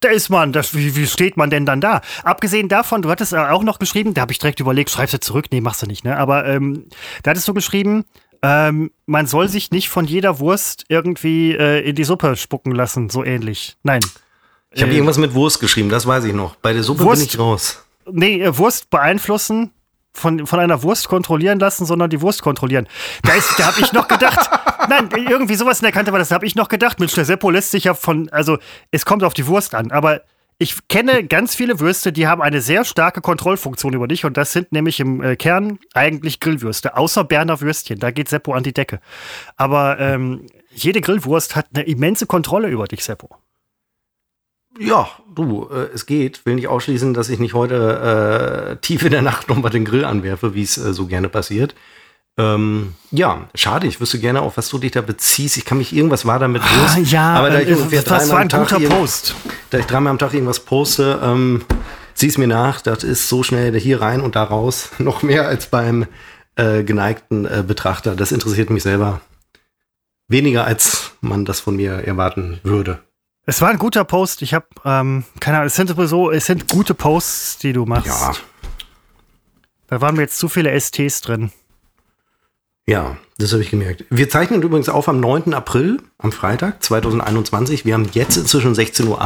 Da ist man, das, wie, wie steht man denn dann da? Abgesehen davon, du hattest auch noch geschrieben, da habe ich direkt überlegt, schreibst du zurück? Nee, machst du nicht, ne? Aber ähm, da hattest du geschrieben, ähm, man soll sich nicht von jeder Wurst irgendwie äh, in die Suppe spucken lassen, so ähnlich. Nein. Ich habe äh, irgendwas mit Wurst geschrieben, das weiß ich noch. Bei der Suppe Wurst, bin ich raus nee, äh, Wurst beeinflussen, von, von einer Wurst kontrollieren lassen, sondern die Wurst kontrollieren. Da, da habe ich noch gedacht, (laughs) nein, irgendwie sowas in der Kante war das, da habe ich noch gedacht, Mensch, der Seppo lässt sich ja von, also es kommt auf die Wurst an, aber ich kenne ganz viele Würste, die haben eine sehr starke Kontrollfunktion über dich und das sind nämlich im äh, Kern eigentlich Grillwürste, außer Berner Würstchen, da geht Seppo an die Decke. Aber ähm, jede Grillwurst hat eine immense Kontrolle über dich, Seppo. Ja, du, äh, es geht. Will nicht ausschließen, dass ich nicht heute äh, tief in der Nacht nochmal den Grill anwerfe, wie es äh, so gerne passiert. Ähm, ja, schade. Ich wüsste gerne, auf was du dich da beziehst. Ich kann mich irgendwas war damit los. Ah, ja, aber da ich äh, ungefähr das war ein guter Post. Da ich dreimal am Tag irgendwas poste, ähm, sieh es mir nach. Das ist so schnell hier rein und da raus. (laughs) Noch mehr als beim äh, geneigten äh, Betrachter. Das interessiert mich selber weniger, als man das von mir erwarten würde. Es war ein guter Post. Ich habe, ähm, keine Ahnung, es sind sowieso, es sind gute Posts, die du machst. Ja. Da waren mir jetzt zu viele STs drin. Ja, das habe ich gemerkt. Wir zeichnen übrigens auf am 9. April, am Freitag 2021. Wir haben jetzt inzwischen 16.08 Uhr.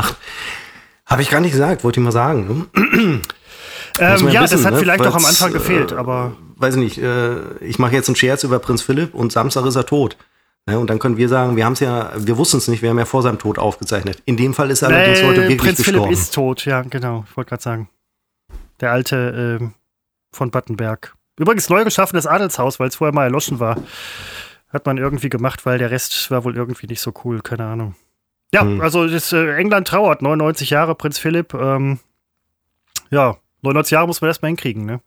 Habe ich gar nicht gesagt, wollte ich mal sagen. Ne? Ähm, ja, wissen, das hat ne? vielleicht auch am Anfang äh, gefehlt, aber. Weiß ich nicht, äh, ich mache jetzt einen Scherz über Prinz Philipp und Samstag ist er tot. Ne? Und dann können wir sagen, wir haben es ja, wir wussten es nicht, wir haben ja vor seinem Tod aufgezeichnet. In dem Fall ist er allerdings heute wirklich Prinz gestorben. Philipp ist tot, ja, genau. Ich wollte gerade sagen. Der alte äh, von Battenberg. Übrigens neu geschaffenes Adelshaus, weil es vorher mal erloschen war. Hat man irgendwie gemacht, weil der Rest war wohl irgendwie nicht so cool, keine Ahnung. Ja, hm. also das, äh, England trauert, 99 Jahre, Prinz Philipp. Ähm, ja, 99 Jahre muss man erstmal hinkriegen, ne?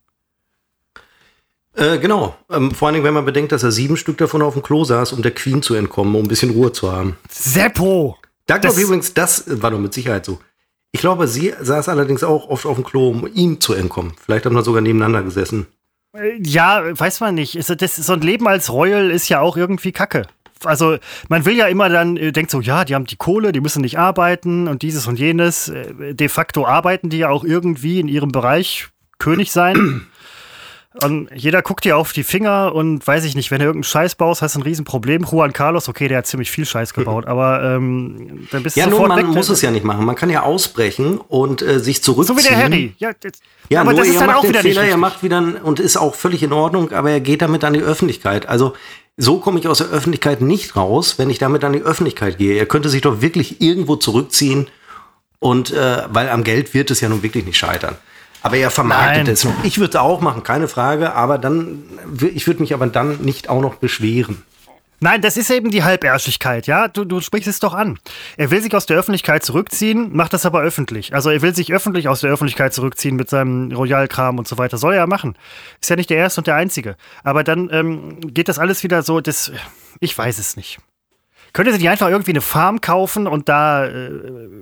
Äh, genau. Ähm, vor allen Dingen, wenn man bedenkt, dass er sieben Stück davon auf dem Klo saß, um der Queen zu entkommen, um ein bisschen Ruhe zu haben. Seppo! Da glaube ich übrigens, das war doch mit Sicherheit so. Ich glaube, sie saß allerdings auch oft auf dem Klo, um ihm zu entkommen. Vielleicht haben wir sogar nebeneinander gesessen. Äh, ja, weiß man nicht. Das, so ein Leben als Royal ist ja auch irgendwie Kacke. Also man will ja immer dann, äh, denkt so, ja, die haben die Kohle, die müssen nicht arbeiten und dieses und jenes. Äh, de facto arbeiten die ja auch irgendwie in ihrem Bereich König sein. Und jeder guckt dir auf die Finger und weiß ich nicht, wenn du irgendeinen Scheiß baust, hast du ein Riesenproblem. Juan Carlos, okay, der hat ziemlich viel Scheiß gebaut, (laughs) aber ähm, dann bist du ja, sofort nur man weg. muss es ja nicht machen. Man kann ja ausbrechen und äh, sich zurückziehen. So wie der Harry. Ja, jetzt, ja aber nur das ist er dann macht auch den wieder Fehler, er macht wieder und ist auch völlig in Ordnung, aber er geht damit an die Öffentlichkeit. Also so komme ich aus der Öffentlichkeit nicht raus, wenn ich damit an die Öffentlichkeit gehe. Er könnte sich doch wirklich irgendwo zurückziehen und äh, weil am Geld wird es ja nun wirklich nicht scheitern. Aber er vermarktet Nein. es noch. Ich würde es auch machen, keine Frage, aber dann, ich würde mich aber dann nicht auch noch beschweren. Nein, das ist eben die Halbärschigkeit, ja? Du, du sprichst es doch an. Er will sich aus der Öffentlichkeit zurückziehen, macht das aber öffentlich. Also er will sich öffentlich aus der Öffentlichkeit zurückziehen mit seinem Royalkram und so weiter. Soll er ja machen. Ist ja nicht der Erste und der Einzige. Aber dann ähm, geht das alles wieder so, das, ich weiß es nicht. Könnte sie nicht einfach irgendwie eine Farm kaufen und da äh,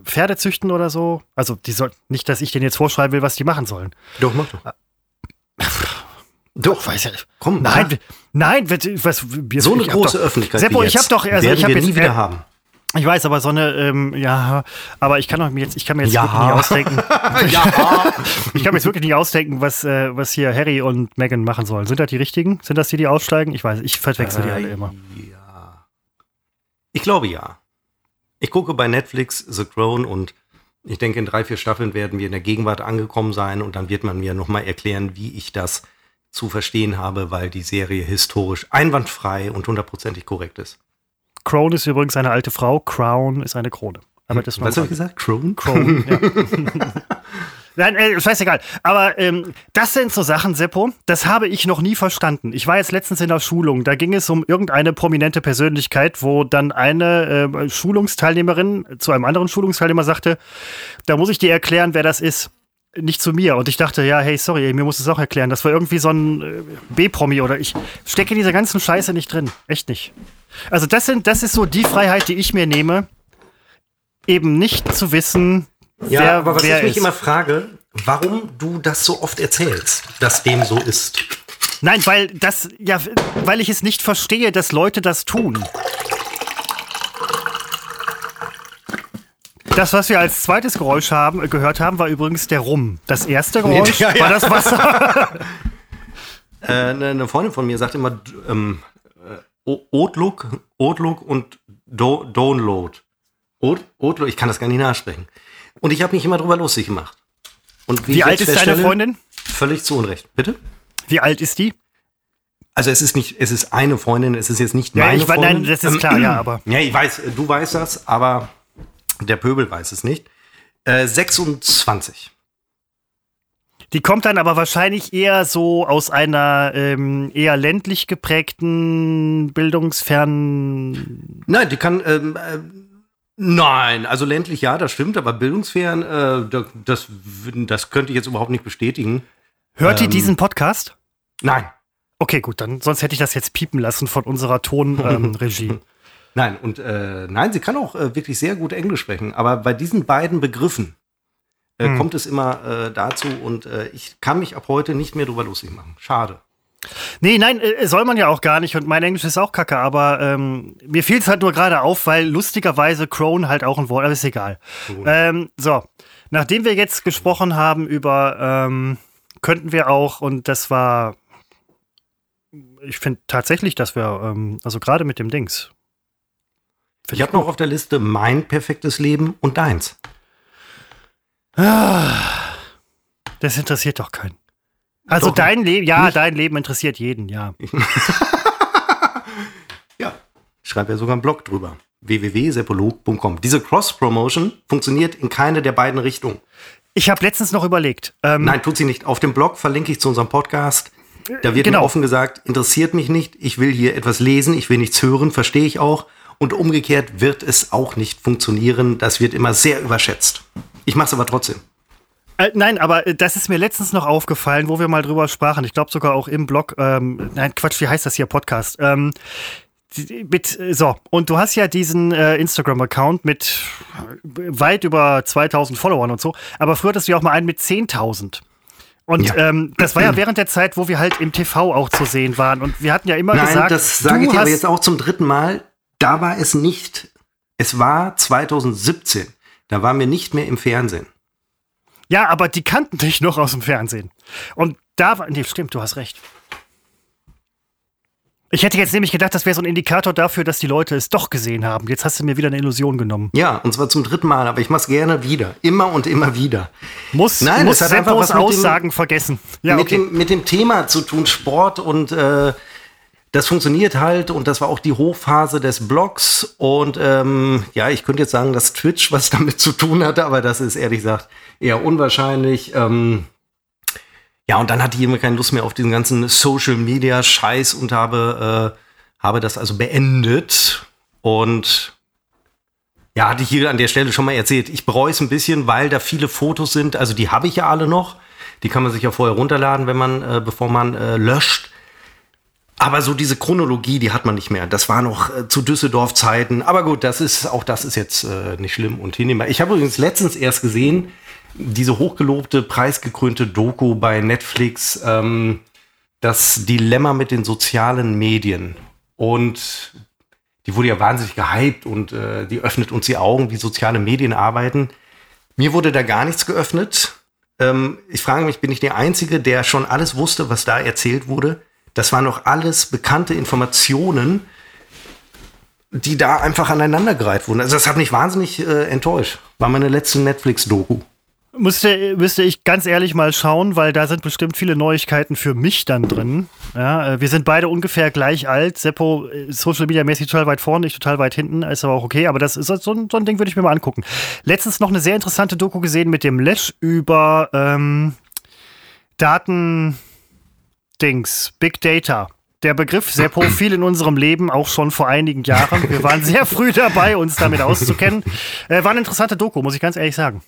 Pferde züchten oder so? Also, die soll, nicht, dass ich denen jetzt vorschreiben will, was die machen sollen. Doch, mach doch. Doch, weiß ja. Komm, nein, ja. nein, was, wir, so eine große doch, Öffentlichkeit. Seppo, ich habe doch, also ich habe jetzt nie wieder äh, haben. Ich weiß, aber so eine, ähm, ja, aber ich kann doch mir jetzt, ich kann mir jetzt ja. wirklich nicht ausdenken. (laughs) ja. ich kann mir jetzt wirklich nicht ausdenken, was, äh, was hier Harry und Meghan machen sollen. Sind das die richtigen? Sind das die, die aussteigen? Ich weiß, ich verwechsel äh, die alle immer. Ja. Ich glaube ja. Ich gucke bei Netflix The Crown und ich denke, in drei, vier Staffeln werden wir in der Gegenwart angekommen sein und dann wird man mir nochmal erklären, wie ich das zu verstehen habe, weil die Serie historisch einwandfrei und hundertprozentig korrekt ist. Crown ist übrigens eine alte Frau, Crown ist eine Krone. Aber das Was habe ich gesagt? Crown? Crown, ja. (laughs) (laughs) Nein, äh, scheißegal. Aber ähm, das sind so Sachen, Seppo, das habe ich noch nie verstanden. Ich war jetzt letztens in der Schulung, da ging es um irgendeine prominente Persönlichkeit, wo dann eine äh, Schulungsteilnehmerin zu einem anderen Schulungsteilnehmer sagte, da muss ich dir erklären, wer das ist. Nicht zu mir. Und ich dachte, ja, hey, sorry, mir muss es auch erklären. Das war irgendwie so ein äh, B-Promi oder ich stecke in dieser ganzen Scheiße nicht drin. Echt nicht. Also das sind, das ist so die Freiheit, die ich mir nehme, eben nicht zu wissen, ja, wer, aber was ich mich ist. immer frage, warum du das so oft erzählst, dass dem so ist. Nein, weil das, ja, weil ich es nicht verstehe, dass Leute das tun. Das, was wir als zweites Geräusch haben, gehört haben, war übrigens der Rum. Das erste Geräusch (laughs) ja, ja. war das Wasser. (laughs) äh, eine Freundin von mir sagt immer ähm, äh, Outlook, Outlook und Do Download. Outlook, ich kann das gar nicht nachsprechen. Und ich habe mich immer drüber lustig gemacht. Und wie, wie alt ist deine Freundin? Völlig zu Unrecht. Bitte? Wie alt ist die? Also es ist nicht, es ist eine Freundin, es ist jetzt nicht meine ja, ich, Freundin. Nein, das ist klar, ja, (clears throat) aber. Ja, ich weiß, du weißt das, aber der Pöbel weiß es nicht. Äh, 26. Die kommt dann aber wahrscheinlich eher so aus einer ähm, eher ländlich geprägten, bildungsfernen. Nein, die kann ähm, äh, Nein, also ländlich ja, das stimmt, aber bildungsfern, äh, das, das könnte ich jetzt überhaupt nicht bestätigen. Hört ähm, ihr diesen Podcast? Nein. Okay, gut, dann sonst hätte ich das jetzt piepen lassen von unserer Tonregie. (laughs) Ähm, nein, und äh, nein, sie kann auch äh, wirklich sehr gut Englisch sprechen, aber bei diesen beiden Begriffen äh, hm. kommt es immer äh, dazu und äh, ich kann mich ab heute nicht mehr drüber lustig machen. Schade. Nee, nein, äh, soll man ja auch gar nicht und mein Englisch ist auch kacke, aber ähm, mir fiel es halt nur gerade auf, weil lustigerweise Crone halt auch ein Wort, aber ist egal. Ähm, so, nachdem wir jetzt gesprochen haben über, ähm, könnten wir auch, und das war, ich finde tatsächlich, dass wir, ähm, also gerade mit dem Dings. Ich habe noch auf der Liste mein perfektes Leben und deins. Das interessiert doch keinen. Also Doch, dein Leben, ja, nicht? dein Leben interessiert jeden, ja. (laughs) Ja, ich schreibe ja sogar einen Blog drüber. www.seppolog.com. Diese Cross-Promotion funktioniert in keine der beiden Richtungen. Ich habe letztens noch überlegt. Ähm, Nein, tut sie nicht. Auf dem Blog verlinke ich zu unserem Podcast. Da wird Genau. mir offen gesagt, interessiert mich nicht. Ich will hier etwas lesen, ich will nichts hören, verstehe ich auch. Und umgekehrt wird es auch nicht funktionieren. Das wird immer sehr überschätzt. Ich mache es aber trotzdem. Äh, nein, aber äh, das ist mir letztens noch aufgefallen, wo wir mal drüber sprachen. Ich glaube sogar auch im Blog. Ähm, nein, Quatsch, wie heißt das hier? Podcast. Ähm, mit, äh, so, und du hast ja diesen äh, Instagram-Account mit äh, weit über 2000 Followern und so. Aber früher hattest du ja auch mal einen mit 10.000. Und Ja. ähm, das war ja während der Zeit, wo wir halt im TV auch zu sehen waren. Und wir hatten ja immer Nein, gesagt, das sage ich dir aber jetzt auch zum dritten Mal. Da war es nicht. Es war 2017. Da waren wir nicht mehr im Fernsehen. Ja, aber die kannten dich noch aus dem Fernsehen. Und da war. Nee, stimmt, du hast recht. Ich hätte jetzt nämlich gedacht, das wäre so ein Indikator dafür, dass die Leute es doch gesehen haben. Jetzt hast du mir wieder eine Illusion genommen. Ja, und zwar zum dritten Mal, aber ich mache es gerne wieder. Immer und immer wieder. Muss, Nein, muss es hat einfach was mit dem- Aussagen vergessen. Ja, mit, okay. dem, mit dem Thema zu tun, Sport und äh, das funktioniert halt und das war auch die Hochphase des Blogs und ähm, ja, ich könnte jetzt sagen, dass Twitch was (laughs) damit zu tun hatte, aber das ist ehrlich gesagt eher unwahrscheinlich. Ähm, ja, und dann hatte ich immer keine Lust mehr auf diesen ganzen Social Media Scheiß und habe, äh, habe das also beendet und ja, hatte ich hier an der Stelle schon mal erzählt. Ich bereue es ein bisschen, weil da viele Fotos sind. Also die habe ich ja alle noch. Die kann man sich ja vorher runterladen, wenn man, äh, bevor man äh, löscht. Aber so diese Chronologie, die hat man nicht mehr. Das war noch äh, zu Düsseldorf-Zeiten. Aber gut, das ist auch das ist jetzt äh, nicht schlimm und hinnehmbar. Ich habe übrigens letztens erst gesehen, diese hochgelobte, preisgekrönte Doku bei Netflix, ähm, das Dilemma mit den sozialen Medien. Und die wurde ja wahnsinnig gehypt und äh, die öffnet uns die Augen, wie soziale Medien arbeiten. Mir wurde da gar nichts geöffnet. Ähm, ich frage mich, bin ich der Einzige, der schon alles wusste, was da erzählt wurde? Das waren noch alles bekannte Informationen, die da einfach aneinandergereiht wurden. Also das hat mich wahnsinnig äh, enttäuscht. War meine letzte Netflix-Doku. Müsste, müsste ich ganz ehrlich mal schauen, weil da sind bestimmt viele Neuigkeiten für mich dann drin. Ja, äh, wir sind beide ungefähr gleich alt. Seppo ist Social Media mäßig total weit vorne, ich total weit hinten, ist aber auch okay. Aber das ist so ein, so ein Ding, würde ich mir mal angucken. Letztens noch eine sehr interessante Doku gesehen mit dem Lesch über ähm, Daten. Dings, Big Data. Der Begriff Seppo fiel in unserem Leben auch schon vor einigen Jahren. Wir waren sehr früh dabei, uns damit auszukennen. Äh, war eine interessante Doku, muss ich ganz ehrlich sagen.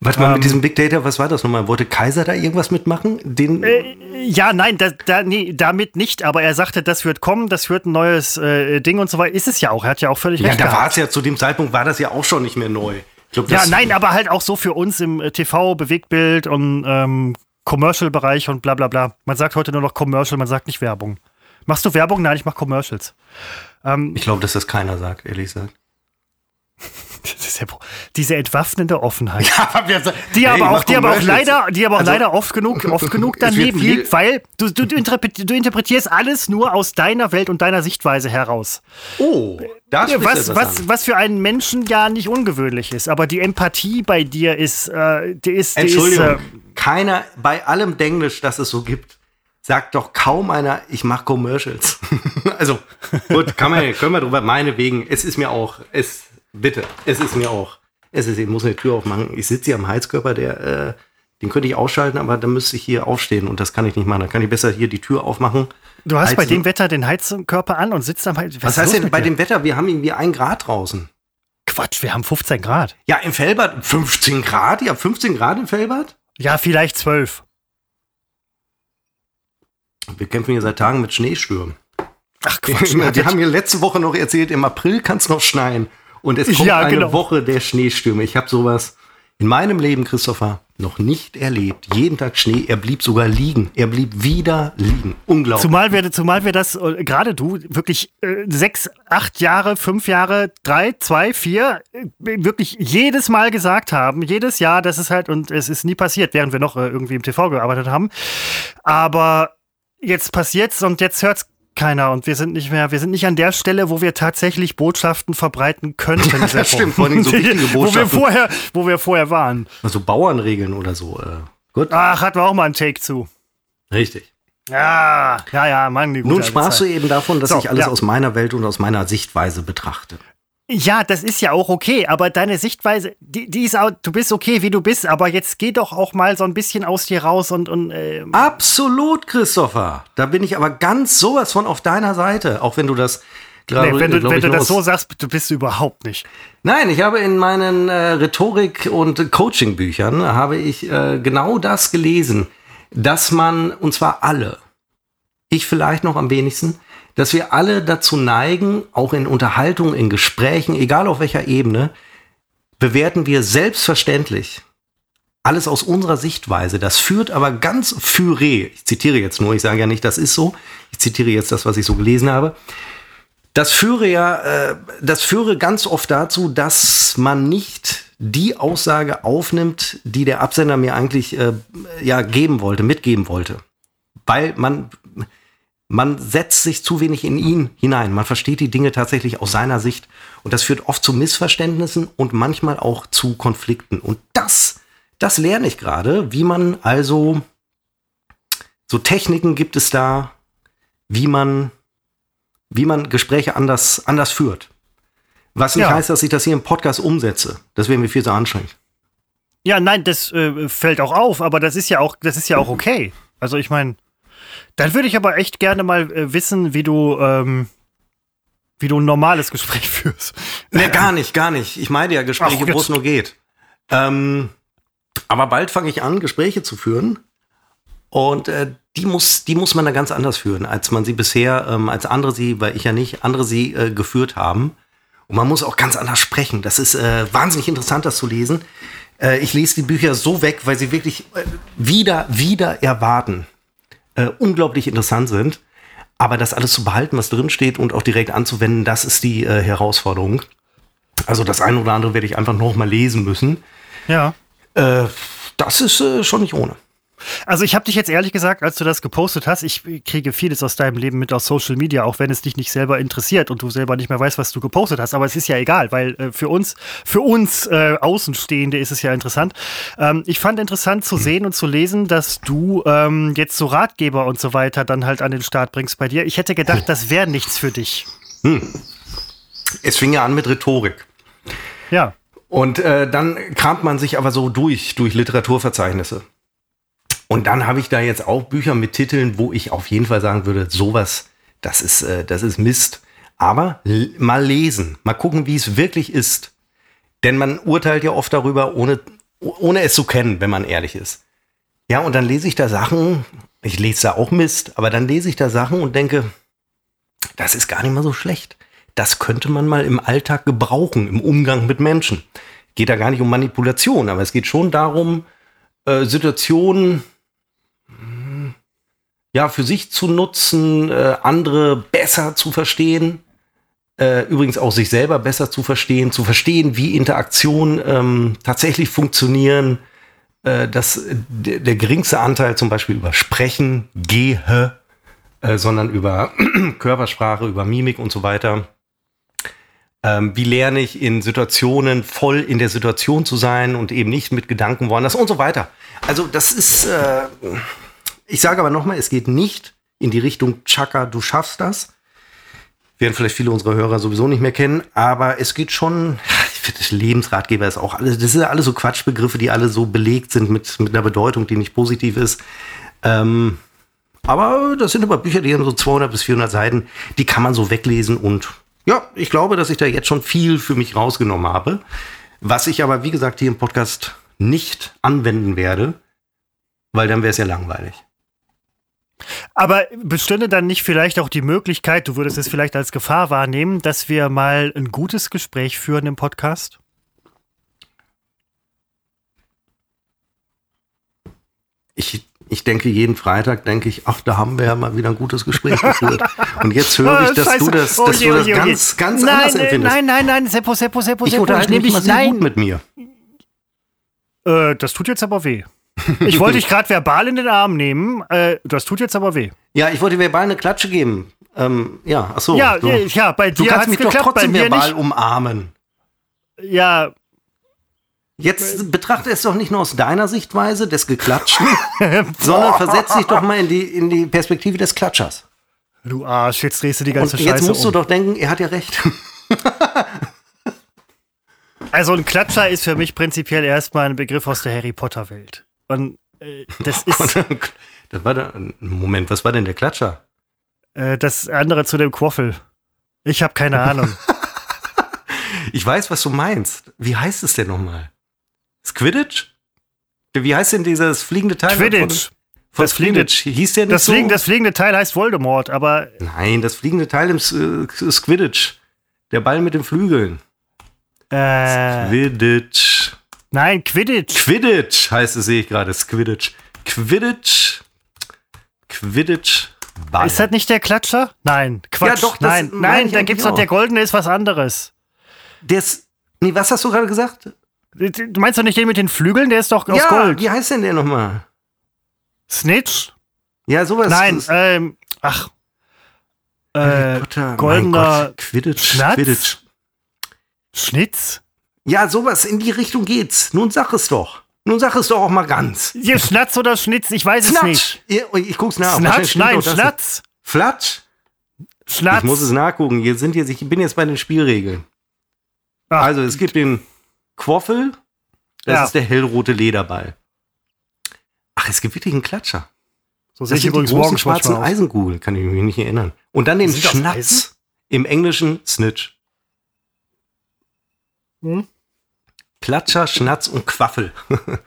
Warte mal, Ähm, mit diesem Big Data, was war das nochmal? Wollte Kaiser da irgendwas mitmachen? Den, Ja, nein, da, da, nee, damit nicht, aber er sagte, das wird kommen, das wird ein neues äh, Ding und so weiter. Ist es ja auch, er hat ja auch völlig ja, recht da gehabt. war es ja, zu dem Zeitpunkt war das ja auch schon nicht mehr neu. Glaub, Ja, nein, aber halt auch so für uns im äh, TV, Bewegtbild und ähm, Commercial-Bereich und bla bla bla. Man sagt heute nur noch Commercial, man sagt nicht Werbung. Machst du Werbung? Nein, ich mach Commercials. Ähm, Ich glaube, dass das keiner sagt, ehrlich gesagt. Das ist ja, diese entwaffnende Offenheit. Ja, Die Hey, aber mach auch, die aber auch leider, die aber auch Also- leider oft genug, (laughs) oft genug daneben liegt, weil du, du, du, interpre- du interpretierst alles nur aus deiner Welt und deiner Sichtweise heraus. Oh, da Ja, was, was, was für einen Menschen ja nicht ungewöhnlich ist. Aber die Empathie bei dir ist, äh, die ist, die ist Entschuldigung, äh, keiner, bei allem Denglisch, das es so gibt, sagt doch kaum einer, ich mache Commercials. (laughs) also, gut, kann man, können wir drüber, meinetwegen, es ist mir auch, es, bitte, es ist mir auch, es ist, ich muss eine Tür aufmachen, ich sitze hier am Heizkörper, der, äh, den könnte ich ausschalten, aber dann müsste ich hier aufstehen und das kann ich nicht machen. Dann kann ich besser hier die Tür aufmachen. du hast bei Heizen. dem Wetter den Heizkörper an und sitzt am Heiz. Was ist heißt denn bei dir? dem Wetter? Wir haben irgendwie ein Grad draußen. Quatsch, wir haben 15 Grad. Ja, im Fellbad 15 Grad? Ihr habt 15 Grad im Fellbad? Ja, vielleicht 12. Wir kämpfen hier seit Tagen mit Schneestürmen. Ach Quatsch. Wir haben hier letzte Woche noch erzählt, im April kann es noch schneien. Und es kommt Ja, eine genau. Woche der Schneestürme. Ich habe sowas in meinem Leben, Christopher, noch nicht erlebt. Jeden Tag Schnee. Er blieb sogar liegen. Er blieb wieder liegen. Unglaublich. Zumal wir, zumal wir das, äh, gerade du, wirklich äh, sechs, acht Jahre, fünf Jahre, drei, zwei, vier, äh, wirklich jedes Mal gesagt haben, jedes Jahr, das ist halt, und es ist nie passiert, während wir noch äh, irgendwie im TV gearbeitet haben. Aber jetzt passiert's und jetzt hört's keiner und wir sind nicht mehr, wir sind nicht an der Stelle, wo wir tatsächlich Botschaften verbreiten könnten. (laughs) Das stimmt, vor allem so (laughs) wichtige Wo wir Botschaften. vorher, wo wir vorher waren. Also Bauernregeln oder so. Äh, Gut. Ach, hatten wir auch mal einen Take zu. Richtig. Ja, ja, ja, Mann. Die Nun sprachst du eben davon, dass so, ich alles ja. aus meiner Welt und aus meiner Sichtweise betrachte. Ja, das ist ja auch okay, aber deine Sichtweise, die, die ist auch, du bist okay, wie du bist, aber jetzt geh doch auch mal so ein bisschen aus dir raus und. und äh Absolut, Christopher. Da bin ich aber ganz sowas von auf deiner Seite, auch wenn du das. Glaub, nee, wenn du, wenn du das so sagst, du bist du überhaupt nicht. Nein, ich habe in meinen äh, Rhetorik- und Coaching-Büchern habe ich äh, genau das gelesen, dass man, und zwar alle, ich vielleicht noch am wenigsten, dass wir alle dazu neigen, auch in Unterhaltung, in Gesprächen, egal auf welcher Ebene, bewerten wir selbstverständlich alles aus unserer Sichtweise. Das führt aber ganz führe, ich zitiere jetzt nur, ich sage ja nicht, das ist so, ich zitiere jetzt das, was ich so gelesen habe. Das führe ja, äh, das führe ganz oft dazu, dass man nicht die Aussage aufnimmt, die der Absender mir eigentlich äh, ja geben wollte, mitgeben wollte. Weil man man setzt sich zu wenig in ihn hinein. Man versteht die Dinge tatsächlich aus seiner Sicht. Und das führt oft zu Missverständnissen und manchmal auch zu Konflikten. Und das, das lerne ich gerade, wie man also, so Techniken gibt es da, wie man, wie man Gespräche anders, anders führt. Was nicht ja. heißt, dass ich das hier im Podcast umsetze. Das wäre mir viel zu anstrengend. Ja, nein, das äh, fällt auch auf, aber das ist ja auch, das ist ja auch (clears throat) okay. Also ich meine, dann würde ich aber echt gerne mal äh, wissen, wie du, ähm, wie du ein normales Gespräch (laughs) führst. Nee, gar nicht, gar nicht. Ich meine ja Gespräche, wo es nur geht. Ähm, aber bald fange ich an, Gespräche zu führen. Und äh, die, muss, die muss man da ganz anders führen, als man sie bisher, ähm, als andere sie, weil ich ja nicht, andere sie äh, geführt haben. Und man muss auch ganz anders sprechen. Das ist äh, wahnsinnig interessant, das zu lesen. Äh, ich lese die Bücher so weg, weil sie wirklich äh, wieder, wieder erwarten äh, unglaublich interessant sind. Aber das alles zu behalten, was drin steht und auch direkt anzuwenden, das ist die äh, Herausforderung. Also das eine oder andere werde ich einfach noch mal lesen müssen. Ja. Äh, das ist äh, schon nicht ohne. Also ich habe dich jetzt ehrlich gesagt, als du das gepostet hast, ich kriege vieles aus deinem Leben mit aus Social Media, auch wenn es dich nicht selber interessiert und du selber nicht mehr weißt, was du gepostet hast. Aber es ist ja egal, weil äh, für uns, für uns äh, Außenstehende ist es ja interessant. Ähm, ich fand interessant zu sehen und zu lesen, dass du ähm, jetzt so Ratgeber und so weiter dann halt an den Start bringst bei dir. Ich hätte gedacht, das wäre nichts für dich. Hm. Es fing ja an mit Rhetorik. Ja. Und äh, dann kramt man sich aber so durch, durch Literaturverzeichnisse. Und dann habe ich da jetzt auch Bücher mit Titeln, wo ich auf jeden Fall sagen würde, sowas, das ist, äh, das ist Mist. Aber mal lesen, mal gucken, wie es wirklich ist. Denn man urteilt ja oft darüber, ohne, ohne es zu kennen, wenn man ehrlich ist. Ja, und dann lese ich da Sachen, ich lese da auch Mist, aber dann lese ich da Sachen und denke, das ist gar nicht mal so schlecht. Das könnte man mal im Alltag gebrauchen, im Umgang mit Menschen. Geht da gar nicht um Manipulation, aber es geht schon darum, äh, Situationen ja, für sich zu nutzen, äh, andere besser zu verstehen, äh, übrigens auch sich selber besser zu verstehen, zu verstehen, wie Interaktionen ähm, tatsächlich funktionieren, äh, dass der, geringste Anteil zum Beispiel über Sprechen gehe, äh, sondern über (clears throat) Körpersprache, über Mimik und so weiter. Ähm, wie lerne ich in Situationen voll in der Situation zu sein und eben nicht mit Gedanken woanders und so weiter. Also das ist äh, ich sage aber nochmal, es geht nicht in die Richtung Chaka, du schaffst das. Werden vielleicht viele unserer Hörer sowieso nicht mehr kennen, aber es geht schon, ich finde, Lebensratgeber ist auch alles, das sind ja alles so Quatschbegriffe, die alle so belegt sind mit, mit einer Bedeutung, die nicht positiv ist. Ähm, aber das sind aber Bücher, die haben so 200 bis 400 Seiten, die kann man so weglesen und ja, ich glaube, dass ich da jetzt schon viel für mich rausgenommen habe. Was ich aber, wie gesagt, hier im Podcast nicht anwenden werde, weil dann wäre es ja langweilig. Aber bestünde dann nicht vielleicht auch die Möglichkeit, du würdest es vielleicht als Gefahr wahrnehmen, dass wir mal ein gutes Gespräch führen im Podcast? Ich, ich denke, jeden Freitag denke ich, ach, da haben wir ja mal wieder ein gutes Gespräch geführt. Und jetzt höre (laughs) ich, dass Scheiße. du das, dass oh, du das ganz, ganz nein, anders empfindest. Nein, nein, nein, Seppo, Seppo, Seppo, Seppo. Ich nehme mich nein. gut mit mir. Äh, das tut jetzt aber weh. (laughs) Ich wollte dich gerade verbal in den Arm nehmen. Äh, das tut jetzt aber weh. Ja, ich wollte verbal eine Klatsche geben. Ähm, ja, ach so. Ja, du, ja, bei dir du kannst mich geklappt, doch trotzdem verbal umarmen. Ja. Jetzt betrachte es doch nicht nur aus deiner Sichtweise des Geklatschten, (laughs) (laughs) sondern versetz dich doch mal in die, in die Perspektive des Klatschers. Du Arsch, jetzt drehst du die ganze Und Scheiße jetzt musst um. du doch denken, er hat ja recht. Also ein Klatscher ist für mich prinzipiell erstmal ein Begriff aus der Harry Potter Welt. Und äh, das (laughs) ist das war da, Moment, was war denn der Klatscher? äh, das andere zu dem Quaffel. Ich habe keine Ahnung. (laughs) Ich weiß, was du meinst. Wie heißt es denn nochmal? Squidditch? Wie heißt denn dieses fliegende Teil? Quidditch. Von Das fliegende-. Hieß der nicht Das, so? fliegen, das fliegende Teil heißt Voldemort, aber Nein, das fliegende Teil im äh, Squidditch. Der Ball mit den Flügeln. äh, Quidditch. Nein, Quidditch. Quidditch heißt es, sehe ich gerade. Squidditch. Quidditch. Quidditch. Ball. Ist das nicht der Klatscher? Nein, Quatsch. Ja, doch, nein, nein, da gibt's doch der goldene ist was anderes. der ist, nee, was hast du gerade gesagt? Du meinst doch nicht den mit den Flügeln, der ist doch aus ja, Gold. wie heißt denn der nochmal? Snitch? Ja, sowas. Nein, ähm, ach. Äh, mein goldener Gott, Quidditch, Schnatz? Quidditch. Schnitz? Ja, sowas in die Richtung geht's. Nun sag es doch. Nun sag es doch auch mal ganz. Hier, Schnatz oder Schnitz? Ich weiß es Snatch. nicht. Ja, Ich guck's nach. Snatch? Nein, Schnatz. Flatsch? Schnatz. Ich muss es nachgucken. Hier sind jetzt, ich bin jetzt bei den Spielregeln. Ach, Also, es gibt den Quaffel. Das Ja. ist der hellrote Lederball. Ach, es gibt wirklich einen Klatscher. so Das ich sind die übrigens großen morgens schwarzen. Eisenkugeln. Kann ich mich nicht erinnern. Und dann den? Schnatz. Im Englischen Snitch. Hm? Klatscher, Schnatz und Quaffel. (laughs)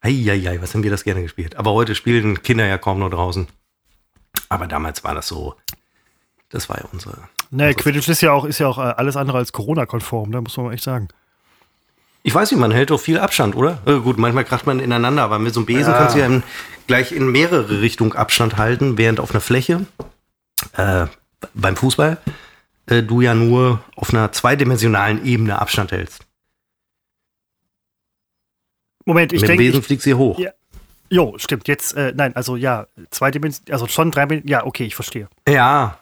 Eieiei, was haben wir das gerne gespielt. Aber heute spielen Kinder ja kaum noch draußen. Aber damals war das so. Das war ja unsere. Nee, Quidditch ist ja auch, ist ja auch äh, alles andere als Corona-konform, da muss man echt sagen. Ich weiß nicht, man hält doch viel Abstand, oder? Äh, gut, manchmal kracht man ineinander, aber mit so einem Besen Ja. kannst du ja in, gleich in mehrere Richtungen Abstand halten, während auf einer Fläche, äh, beim Fußball, äh, du ja nur auf einer zweidimensionalen Ebene Abstand hältst. Moment, ich mit dem denke, Besen ich- fliegst du hier hoch. Ja. jo, stimmt, jetzt, äh, nein, also ja, zwei Dimensionen, also schon drei Dimensionen, ja, okay, ich verstehe. Ja.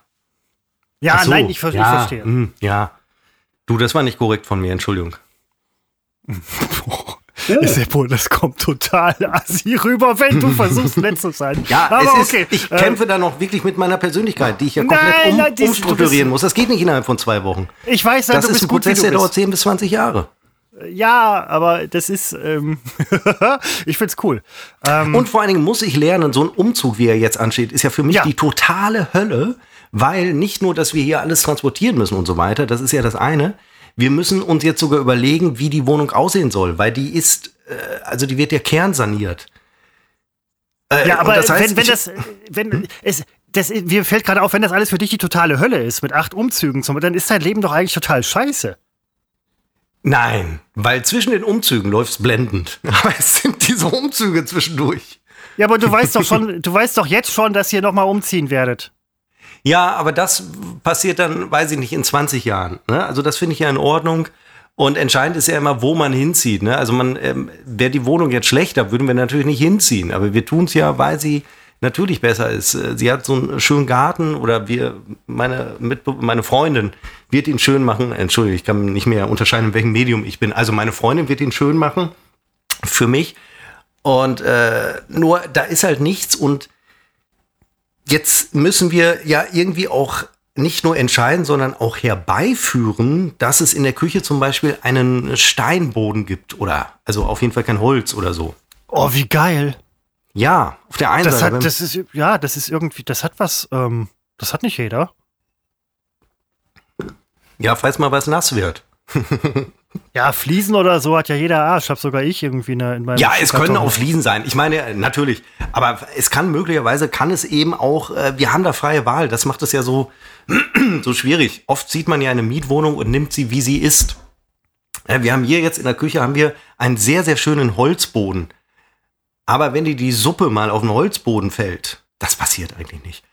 Ja, so, nein, ich, ver ja, ich verstehe. hm, ja. Du, das war nicht korrekt von mir, Entschuldigung. (laughs) Ist ja wohl, das kommt total assi rüber, wenn du versuchst, nett zu sein. Ja, aber es ist, okay. ich äh, kämpfe da noch wirklich mit meiner Persönlichkeit, die ich ja komplett Nein, um, nein, umstrukturieren bist- muss. Das geht nicht innerhalb von zwei Wochen. ich weiß, ja, Das du ist bist ein Prozess, der dauert bist. 10 bis 20 Jahre. Ja, aber das ist, ähm, (laughs) ich find's cool. Ähm, Und vor allen Dingen muss ich lernen, so ein Umzug, wie er jetzt ansteht, ist ja für mich Ja. die totale Hölle, weil nicht nur, dass wir hier alles transportieren müssen und so weiter, das ist ja das eine. Wir müssen uns jetzt sogar überlegen, wie die Wohnung aussehen soll, weil die ist, äh, also die wird ja kernsaniert. Äh, ja, aber das heißt, wenn, wenn das, wenn es, das, mir fällt gerade auf, wenn das alles für dich die totale Hölle ist, mit acht Umzügen, dann ist dein Leben doch eigentlich total scheiße. Nein, weil zwischen den Umzügen läuft's blendend. (laughs) Aber es sind diese Umzüge zwischendurch. Ja, aber du weißt doch (laughs) schon, du weißt doch jetzt schon, dass ihr nochmal umziehen werdet. Ja, aber das passiert dann, weiß ich nicht, in 20 Jahren. Ne? Also das finde ich ja in Ordnung. Und entscheidend ist ja immer, wo man hinzieht. Ne? Also man, ähm, wäre die Wohnung jetzt schlechter, würden wir natürlich nicht hinziehen. Aber wir tun es ja, weil sie natürlich besser ist. Äh, Sie hat so einen schönen Garten oder wir, meine, Mitbe meine Freundin wird ihn schön machen. Entschuldigung, ich kann nicht mehr unterscheiden, in welchem Medium ich bin. Also meine Freundin wird ihn schön machen für mich. Und äh, nur da ist halt nichts und jetzt müssen wir ja irgendwie auch nicht nur entscheiden, sondern auch herbeiführen, dass es in der Küche zum Beispiel einen Steinboden gibt oder also auf jeden Fall kein Holz oder so. Oh, wie geil. Ja, auf der einen Das Seite. hat, das ist, ja, das ist irgendwie, das hat was, ähm, das hat nicht jeder. ja, falls mal was nass wird. Ja, Fliesen oder so hat ja jeder Arsch. Hab sogar ich irgendwie in, in meinem. Ja, es können Karton. auch Fliesen sein. Ich meine, äh, natürlich. Aber es kann möglicherweise, kann es eben auch, äh, wir haben da freie Wahl. Das macht es ja so, (clears throat) so schwierig. Oft sieht man ja eine Mietwohnung und nimmt sie, wie sie ist. Äh, wir haben hier jetzt in der Küche haben wir einen sehr, sehr schönen Holzboden. Aber wenn dir die Suppe mal auf den Holzboden fällt, das passiert eigentlich nicht,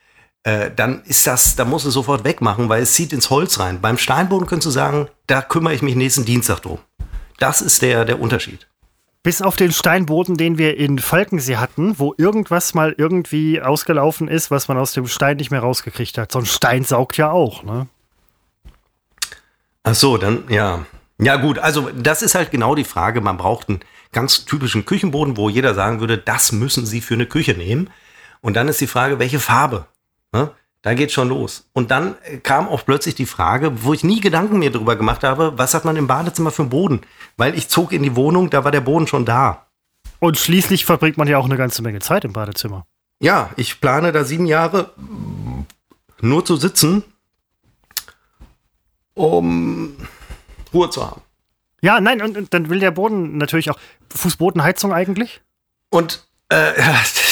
äh, dann ist das, da musst du sofort wegmachen, weil es zieht ins Holz rein. Beim Steinboden könntest du sagen, da kümmere ich mich nächsten Dienstag drum. Das ist der, der Unterschied. Bis auf den Steinboden, den wir in Falkensee hatten, wo irgendwas mal irgendwie ausgelaufen ist, was man aus dem Stein nicht mehr rausgekriegt hat. So ein Stein saugt ja auch, ne? Ach so, dann, ja. Ja gut, also das ist halt genau die Frage. Man braucht einen ganz typischen Küchenboden, wo jeder sagen würde, das müssen Sie für eine Küche nehmen. Und dann ist die Frage, welche Farbe? Ne? Da geht schon los. Und dann kam auch plötzlich die Frage, wo ich nie Gedanken mir darüber gemacht habe, was hat man im Badezimmer für einen Boden? Weil ich zog in die Wohnung, da war der Boden schon da. Und schließlich verbringt man ja auch eine ganze Menge Zeit im Badezimmer. Ja, ich plane da sieben Jahre nur zu sitzen, um Ruhe zu haben. Ja, nein, und, und dann will der Boden natürlich auch Fußbodenheizung eigentlich. Und äh,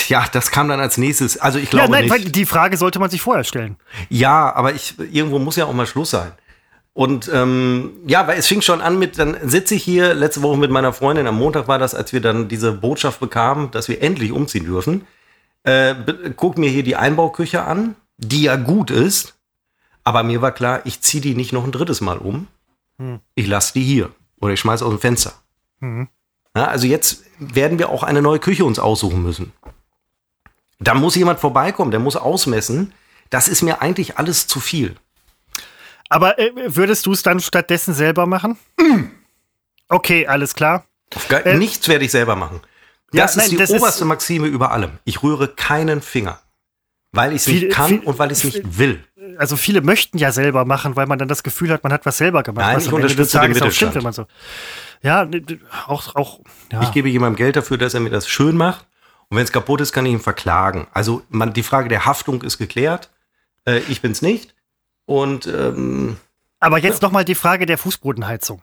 ja, das kam dann als nächstes. Also ich glaube ja, nein, nicht. die Frage sollte man sich vorher stellen. Ja, aber ich irgendwo muss ja auch mal Schluss sein. Und ähm, ja, weil es fing schon an mit, dann sitze ich hier letzte Woche mit meiner Freundin, am Montag war das, als wir dann diese Botschaft bekamen, dass wir endlich umziehen dürfen. Äh, guck mir hier die Einbauküche an, die ja gut ist, aber mir war klar, ich ziehe die nicht noch ein drittes Mal um. Hm. Ich lasse die hier oder ich schmeiße aus dem Fenster. Hm. Ja, also jetzt werden wir auch eine neue Küche uns aussuchen müssen. Da muss jemand vorbeikommen, der muss ausmessen. Das ist mir eigentlich alles zu viel. Aber äh, würdest du es dann stattdessen selber machen? Mm. Okay, alles klar. Äh, nichts werde ich selber machen. Das ja, ist nein, die das oberste ist Maxime über allem. Ich rühre keinen Finger. Weil ich es nicht kann viel, und weil ich es nicht will. Also viele möchten ja selber machen, weil man dann das Gefühl hat, man hat was selber gemacht. Nein, was ich unterstütze den Mittelstand. Stimmt, wenn man so. Ja, auch, auch ja. Ich gebe jemandem Geld dafür, dass er mir das schön macht. Und wenn es kaputt ist, kann ich ihn verklagen. Also man, die Frage der Haftung ist geklärt. Äh, ich bin es nicht. Und ähm, aber jetzt ja. noch mal die Frage der Fußbodenheizung.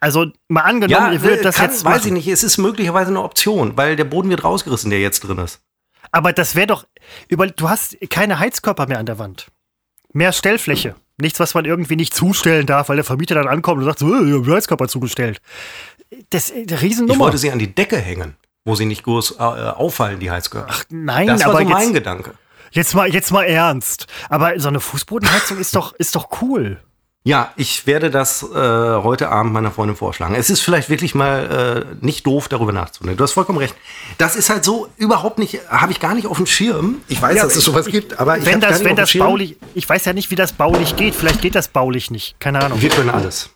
Also mal angenommen, ja, ihr würdet das kann, jetzt weiß ich nicht. Es ist möglicherweise eine Option, weil der Boden wird rausgerissen, der jetzt drin ist. Aber das wäre doch, über, du hast keine Heizkörper mehr an der Wand. Mehr Stellfläche. Nichts, was man irgendwie nicht zustellen darf, weil der Vermieter dann ankommt und sagt, so, ich habe Heizkörper zugestellt. Das ist eine Riesennummer. Ich wollte sie an die Decke hängen, wo sie nicht groß äh, auffallen, die Heizkörper. Ach nein, das war aber so mein Gedanke. Jetzt mal, jetzt mal ernst. Aber so eine Fußbodenheizung ist doch, ist doch cool. Ja, ich werde das äh, heute Abend meiner Freundin vorschlagen. Es ist vielleicht wirklich mal äh, nicht doof, darüber nachzudenken. Du hast vollkommen recht. Das ist halt so überhaupt nicht, habe ich gar nicht auf dem Schirm. Ich weiß, ja, dass es sowas gibt, aber ich wenn das, wenn das baulich, ich weiß ja nicht, wie das baulich geht. Vielleicht geht das baulich nicht. Keine Ahnung. Wir können alles.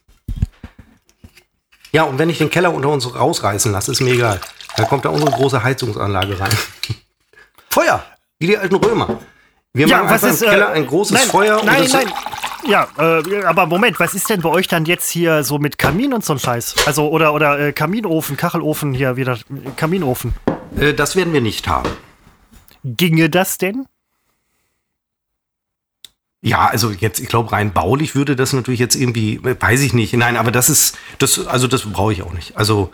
Ja, und wenn ich den Keller unter uns rausreißen lasse, ist mir egal. Da kommt da unsere große Heizungsanlage rein. (laughs) Feuer, wie die alten Römer. Wir ja, machen was ist, im Keller äh, ein großes nein, Feuer. Nein, nein, ja, äh, aber Moment, was ist denn bei euch dann jetzt hier so mit Kamin und so ein Scheiß? Also, oder, oder äh, Kaminofen, Kachelofen hier wieder, Kaminofen. Äh, das werden wir nicht haben. Ginge das denn? Ja, also jetzt, ich glaube, rein baulich würde das natürlich jetzt irgendwie, weiß ich nicht. Nein, aber das ist, das, also das brauche ich auch nicht. Also.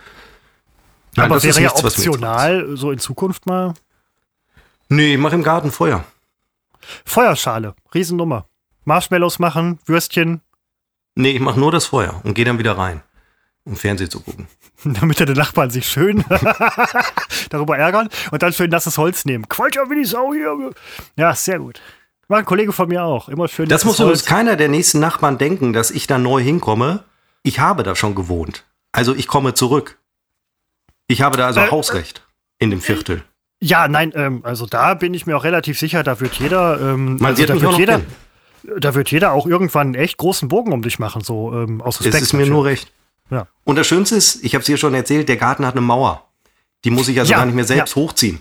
Nein, aber wäre ja nichts, optional, so in Zukunft mal. Nee, ich mache im Garten Feuer. Feuerschale, Riesennummer. Marshmallows machen, Würstchen. Nee, ich mache nur das Feuer und gehe dann wieder rein, um Fernsehen zu gucken. (laughs) Damit die Nachbarn sich schön (laughs) darüber ärgern und dann schön nasses Holz nehmen. Quatsch wie die Sau hier. Ja, sehr gut. War ein Kollege von mir auch. Immer schön. Das muss übrigens keiner der nächsten Nachbarn denken, dass ich da neu hinkomme. Ich habe da schon gewohnt. Also ich komme zurück. Ich habe da also äh, Hausrecht in dem Viertel. Ja, nein, ähm, also da bin ich mir auch relativ sicher, da wird jeder, ähm, Man also da wird jeder, kennen da wird jeder auch irgendwann einen echt großen Bogen um dich machen, so ähm, aus Respekt. Es ist mir nur recht. Ja. Und das Schönste ist, ich habe es hier schon erzählt, der Garten hat eine Mauer. Die muss ich also ja, gar nicht mehr selbst ja. hochziehen.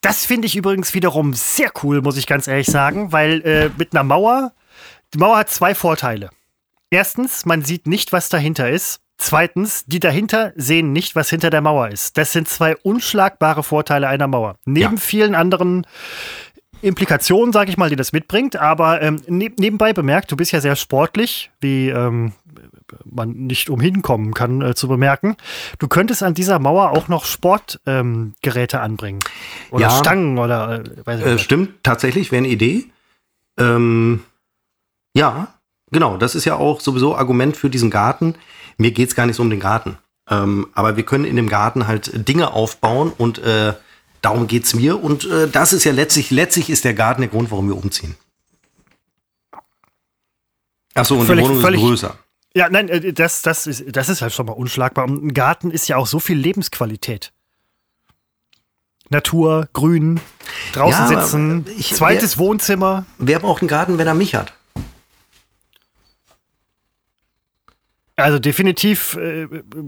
Das finde ich übrigens wiederum sehr cool, muss ich ganz ehrlich sagen, weil äh, mit einer Mauer, die Mauer hat zwei Vorteile. Erstens, man sieht nicht, was dahinter ist. Zweitens, die dahinter sehen nicht, was hinter der Mauer ist. Das sind zwei unschlagbare Vorteile einer Mauer. Neben ja. vielen anderen Implikationen, sage ich mal, die das mitbringt. Aber ähm, ne nebenbei bemerkt, du bist ja sehr sportlich, wie ähm, man nicht umhin kommen kann äh, zu bemerken. Du könntest an dieser Mauer auch noch Sportgeräte ähm, anbringen. Oder ja, Stangen oder äh, weiß ich äh, Stimmt, tatsächlich, wäre eine Idee. Ähm, ja, genau, das ist ja auch sowieso Argument für diesen Garten. Mir geht es gar nicht so um den Garten. Ähm, aber wir können in dem Garten halt Dinge aufbauen und äh, Darum geht es mir. Und äh, das ist ja letztlich, letztlich ist der Garten der Grund, warum wir umziehen. Achso, und völlig, die Wohnung völlig, ist größer. Ja, nein, äh, das, das, ist, das ist halt schon mal unschlagbar. Und ein Garten ist ja auch so viel Lebensqualität. Natur, Grün, draußen ja, sitzen, ich, zweites wer, Wohnzimmer. Wer braucht einen Garten, wenn er mich hat? Also definitiv äh,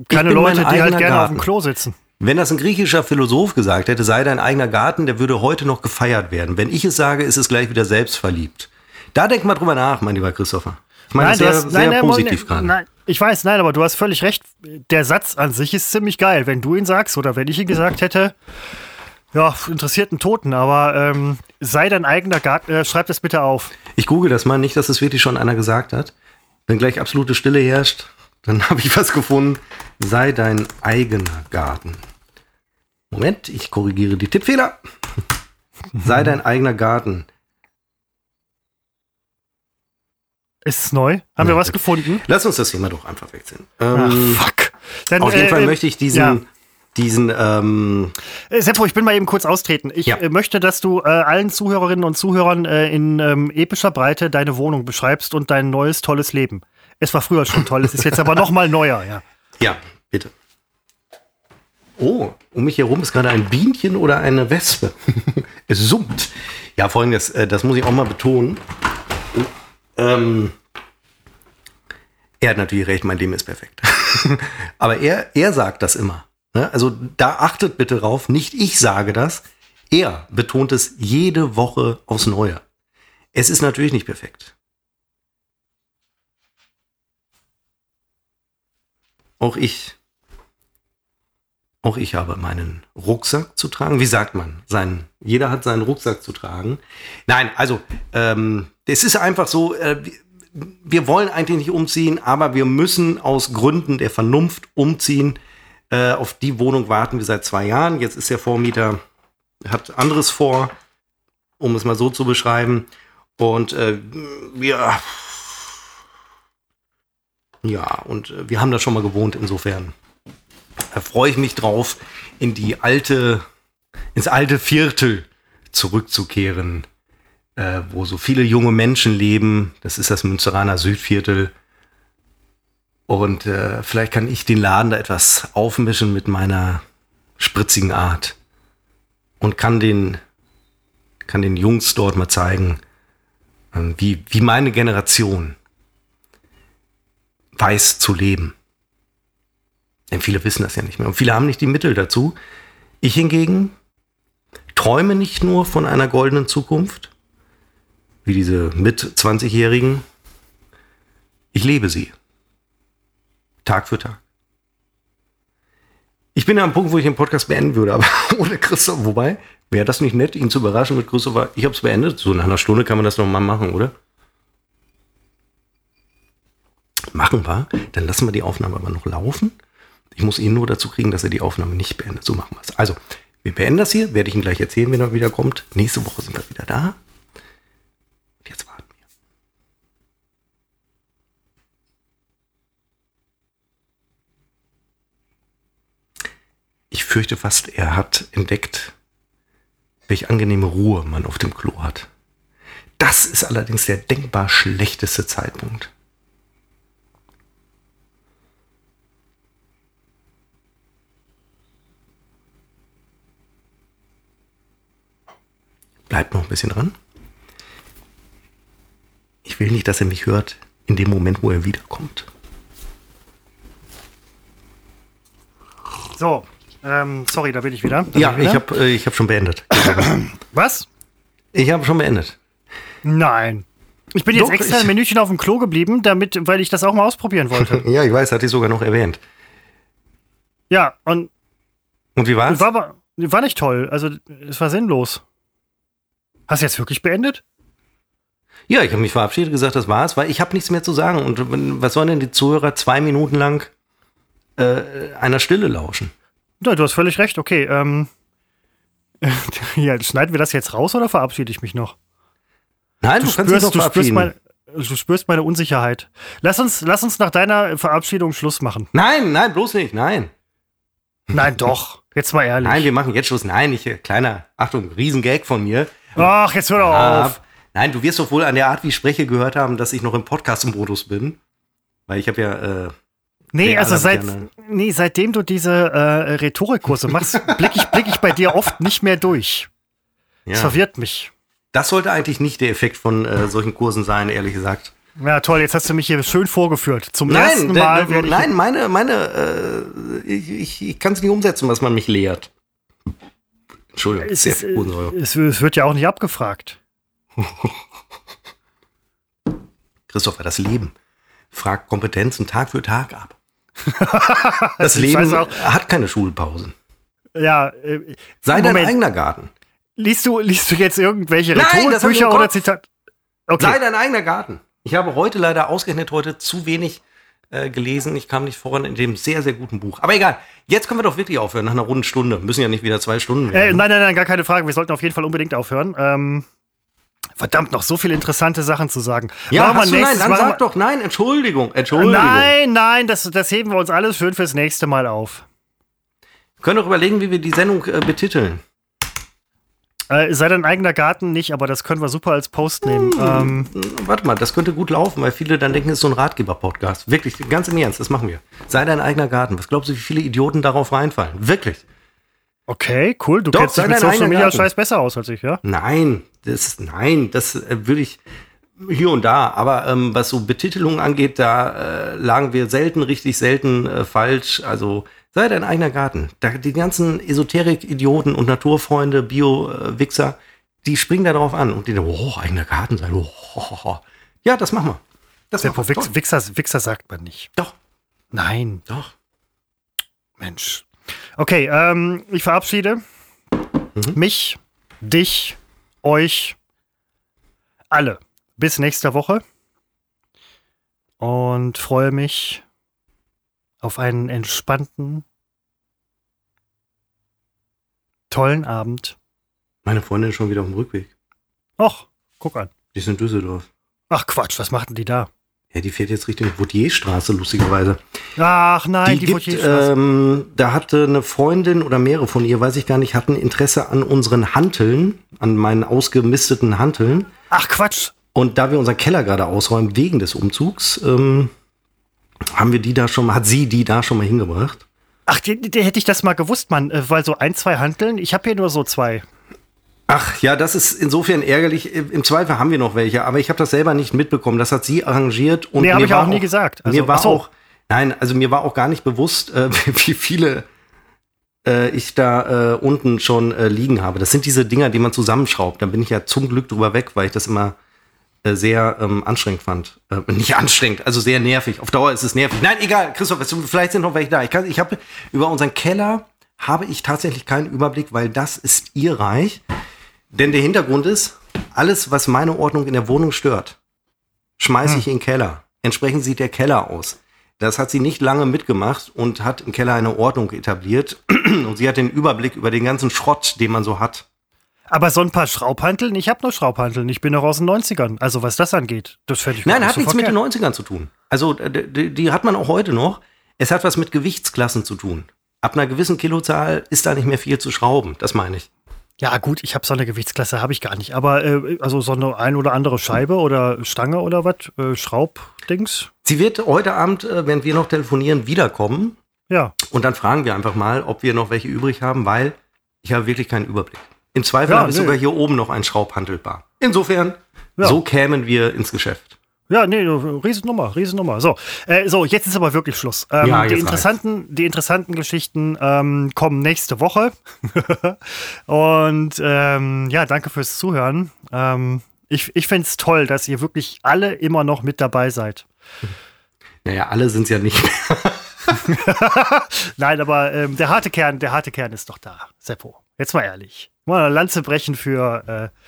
keine Leute, die halt gerne auf Garten. dem Klo sitzen. Wenn das ein griechischer Philosoph gesagt hätte, sei dein eigener Garten, der würde heute noch gefeiert werden. Wenn ich es sage, ist es gleich wieder selbstverliebt. Da denk mal drüber nach, mein lieber Christopher. Ich meine, das du sehr, hast- sehr nein, positiv nein, gerade. Nein, ich weiß, nein, aber du hast völlig recht. Der Satz an sich ist ziemlich geil. Wenn du ihn sagst oder wenn ich ihn gesagt hätte, ja, interessiert einen Toten, aber ähm, sei dein eigener Garten, äh, schreib das bitte auf. Ich google das mal, nicht, dass es wirklich schon einer gesagt hat. Wenn gleich absolute Stille herrscht, dann (laughs) habe ich was gefunden. Sei dein eigener Garten. Moment, ich korrigiere die Tippfehler. (laughs) sei dein eigener Garten. Ist es neu? Haben wir was gefunden? Lass uns das Thema doch einfach wechseln. Ach, Ähm, fuck. Dann, auf jeden äh, Fall äh, möchte ich diesen, ja. diesen, ähm, Äh, Seppo, ich bin mal eben kurz austreten. Ich Ja. äh, möchte, dass du äh, allen Zuhörerinnen und Zuhörern äh, in ähm, epischer Breite deine Wohnung beschreibst und dein neues, tolles Leben. Es war früher schon toll, es ist jetzt aber noch mal neuer, ja. ja, bitte. Oh, um mich herum ist gerade ein Bienchen oder eine Wespe. (laughs) es summt. Ja, folgendes, äh, das muss ich auch mal betonen. Ähm, er hat natürlich recht, mein Leben ist perfekt. (laughs) Aber er, er sagt das immer. Ne? Also da achtet bitte drauf, nicht ich sage das. Er betont es jede Woche aufs Neue. Es ist natürlich nicht perfekt. Auch ich. Auch ich habe meinen Rucksack zu tragen. Wie sagt man? Sein, jeder hat seinen Rucksack zu tragen. Nein, also ähm, es ist einfach so, äh, wir- wollen eigentlich nicht umziehen, aber wir müssen aus Gründen der Vernunft umziehen. Äh, auf die Wohnung warten wir seit zwei Jahren. Jetzt ist der Vormieter, hat anderes vor, um es mal so zu beschreiben. Und äh, wir, ja, und äh, wir haben das schon mal gewohnt, insofern da freue ich mich drauf, in die alte, ins alte Viertel zurückzukehren, äh, wo so viele junge Menschen leben. Das ist das Münsteraner Südviertel. Und äh, vielleicht kann ich den Laden da etwas aufmischen mit meiner spritzigen Art und kann den, kann den Jungs dort mal zeigen, ähm, wie, wie meine Generation weiß zu leben. Denn viele wissen das ja nicht mehr. Und viele haben nicht die Mittel dazu. Ich hingegen träume nicht nur von einer goldenen Zukunft, wie diese mit 20-Jährigen. Ich lebe sie. Tag für Tag. Ich bin ja am Punkt, wo ich den Podcast beenden würde, aber (laughs) ohne Christoph. Wobei, wäre das nicht nett, ihn zu überraschen mit Christopher? Ich habe es beendet. So nach einer Stunde kann man das noch mal machen, oder? Machen wir. Dann lassen wir die Aufnahme aber noch laufen. Ich muss ihn nur dazu kriegen, dass er die Aufnahme nicht beendet. So machen wir es. Also, wir beenden das hier. Werde ich ihm gleich erzählen, wenn er wieder kommt. Nächste Woche sind wir wieder da. Und jetzt warten wir. Ich fürchte fast, er hat entdeckt, welche angenehme Ruhe man auf dem Klo hat. Das ist allerdings der denkbar schlechteste Zeitpunkt. Bleibt noch ein bisschen dran. Ich will nicht, dass er mich hört in dem Moment, wo er wiederkommt. So, ähm, sorry, da bin ich wieder. Da Ja, ich wieder. habe äh, ich hab schon beendet. (coughs) Was? Ich habe schon beendet. Nein. Ich bin jetzt Doch, extra ich- ein Minütchen auf dem Klo geblieben, damit, weil ich das auch mal ausprobieren wollte. (laughs) Ja, ich weiß, hatte ich sogar noch erwähnt. ja, und Und wie war's? war war nicht toll. Also es war sinnlos. Hast du jetzt wirklich beendet? Ja, ich habe mich verabschiedet, gesagt, das war's, weil ich habe nichts mehr zu sagen. Und was sollen denn die Zuhörer zwei Minuten lang äh, einer Stille lauschen? Ja, du hast völlig recht. Okay, ähm. (laughs) ja, schneiden wir das jetzt raus oder verabschiede ich mich noch? Nein, Du du, kannst dich spürst, doch du, spürst verabschieden. mein, du spürst meine Unsicherheit. Lass uns, lass uns nach deiner Verabschiedung Schluss machen. Nein, nein, bloß nicht, nein. Nein, doch. Jetzt mal ehrlich. Nein, wir machen jetzt Schluss. Nein, ich, äh, kleiner, Achtung, Riesengag von mir. Ach, jetzt hör doch auf. Ab. Nein, du wirst doch wohl an der Art, wie ich spreche, gehört haben, dass ich noch im Podcast-Modus bin. Weil ich habe ja, äh, Nee, also das seit, nee, seitdem du diese äh, Rhetorikkurse machst, (laughs) blicke ich, blick ich bei dir oft nicht mehr durch. Das ja. verwirrt mich. Das sollte eigentlich nicht der Effekt von äh, solchen Kursen sein, ehrlich gesagt. Ja, toll, jetzt hast du mich hier schön vorgeführt. Zum Nein, ersten Mal ich. nein, meine, meine, äh, ich, ich, ich kann es nicht umsetzen, was man mich lehrt. Entschuldigung, es, sehr viel äh, Kohlensäure. es, es wird ja auch nicht abgefragt. (laughs) Christopher, das Leben fragt Kompetenzen Tag für Tag ab. (laughs) Das Leben auch- hat keine Schulpausen. Ja, äh, Sei dein Moment. eigener Garten. liest, du, liest du jetzt irgendwelche Rhetorikbücher oder. Zitate? Okay. Sei dein eigener Garten. Ich habe heute leider ausgerechnet heute zu wenig äh, gelesen. Ich kam nicht voran in dem sehr, sehr guten Buch. Aber egal, jetzt können wir doch wirklich aufhören nach einer runden Stunde. Müssen ja nicht wieder zwei Stunden Äh, werden. nein, nein, nein, gar keine Frage. Wir sollten auf jeden Fall unbedingt aufhören. Ähm, verdammt, noch so viele interessante Sachen zu sagen. ja, Machen hast du nein, nächstes- dann machen sag doch nein, Entschuldigung, Entschuldigung. Nein, nein, das, das heben wir uns alles schön fürs nächste Mal auf. Wir können doch überlegen, wie wir die Sendung äh, betiteln. Äh, sei dein eigener Garten nicht, aber das können wir super als Post nehmen. Ähm, Hm, Warte mal, das könnte gut laufen, weil viele dann denken, es ist so ein Ratgeber-Podcast. Wirklich, ganz im Ernst, das machen wir. Sei dein eigener Garten. Was glaubst du, wie viele Idioten darauf reinfallen? Wirklich. okay, cool. Du Doch, kennst dich mit Social Media Garten. Scheiß besser aus als ich, ja? Nein, das, nein, das äh, würde ich hier und da. Aber ähm, was so Betitelungen angeht, da äh, lagen wir selten richtig, selten äh, falsch. Also sei dein eigener Garten. Da, die ganzen Esoterik-Idioten und Naturfreunde, Bio-Wichser, die springen da drauf an und die denken, oh, eigener Garten sein. Oh, ho, ho, ho. Ja, das machen wir. Das Seppo, machen wir. Wichser, Wichser sagt man nicht. Doch, Nein, doch. doch. Mensch. Okay, ähm, ich verabschiede Mhm. mich, dich, euch, alle. Bis nächste Woche. Und freue mich auf einen entspannten, tollen Abend. Meine Freundin ist schon wieder auf dem Rückweg. Och, guck an. Die ist in Düsseldorf. Ach Quatsch, was machten die da? Ja, die fährt jetzt Richtung Vautierstraße, lustigerweise. Ach nein, die die, gibt, ähm, da hatte eine Freundin oder mehrere von ihr, weiß ich gar nicht, hatten Interesse an unseren Hanteln, an meinen ausgemisteten Hanteln. Ach Quatsch. Und da wir unseren Keller gerade ausräumen wegen des Umzugs, ähm, haben wir die da schon mal, hat sie die da schon mal hingebracht. Ach, die, die, hätte ich das mal gewusst, Mann. Äh, Weil so ein, zwei Hanteln, ich habe hier nur so zwei. Ach ja, das ist insofern ärgerlich. Im Zweifel haben wir noch welche, aber ich habe das selber nicht mitbekommen. Das hat sie arrangiert. Und Nee, hab mir ich war auch nie gesagt. Also, mir war so. auch, nein, also mir war auch gar nicht bewusst, äh, (laughs) wie viele äh, ich da äh, unten schon äh, liegen habe. Das sind diese Dinger, die man zusammenschraubt. Da bin ich ja zum Glück drüber weg, weil ich das immer sehr ähm, anstrengend fand. Äh, nicht anstrengend, also sehr nervig. Auf Dauer ist es nervig. Nein, egal, Christoph, vielleicht sind noch welche da. Ich, kann- ich habe über unseren Keller habe ich tatsächlich keinen Überblick, weil das ist ihr Reich. Denn der Hintergrund ist, alles, was meine Ordnung in der Wohnung stört, schmeiße ich in den Keller. Entsprechend sieht der Keller aus. Das hat sie nicht lange mitgemacht und hat im Keller eine Ordnung etabliert. (clears throat) Und sie hat den Überblick über den ganzen Schrott, den man so hat. Aber so ein paar Schraubhanteln, ich habe nur Schraubhanteln. Ich bin noch aus den 90ern. Also was das angeht, das fände ich Nein, hat so nichts mit den verkehrt. 90ern zu tun. Also äh, die, die hat man auch heute noch. Es hat was mit Gewichtsklassen zu tun. Ab einer gewissen Kilozahl ist da nicht mehr viel zu schrauben. Das meine ich. Ja gut, ich habe so eine Gewichtsklasse, habe ich gar nicht. Aber äh, also so eine ein oder andere Scheibe oder Stange oder was, äh, Schraubdings. Sie wird heute Abend, äh, wenn wir noch telefonieren, wiederkommen. Ja, Und dann fragen wir einfach mal, ob wir noch welche übrig haben, weil ich habe wirklich keinen Überblick. Im Zweifel Ja, habe ich nee. sogar hier oben noch ein Schraubhandelbar. Insofern, Ja. so kämen wir ins Geschäft. Ja, nee, Riesennummer, Riesennummer. So, äh, so jetzt ist aber wirklich Schluss. Ähm, Ja, die, interessanten, die interessanten Geschichten ähm, kommen nächste Woche. (laughs) Und ähm, ja, danke fürs Zuhören. Ähm, ich ich finde es toll, dass ihr wirklich alle immer noch mit dabei seid. (laughs) Naja, alle sind es ja nicht. (laughs) Nein, aber ähm, der harte Kern, der harte Kern ist doch da, Seppo. Jetzt mal ehrlich. Mal eine Lanze brechen für äh,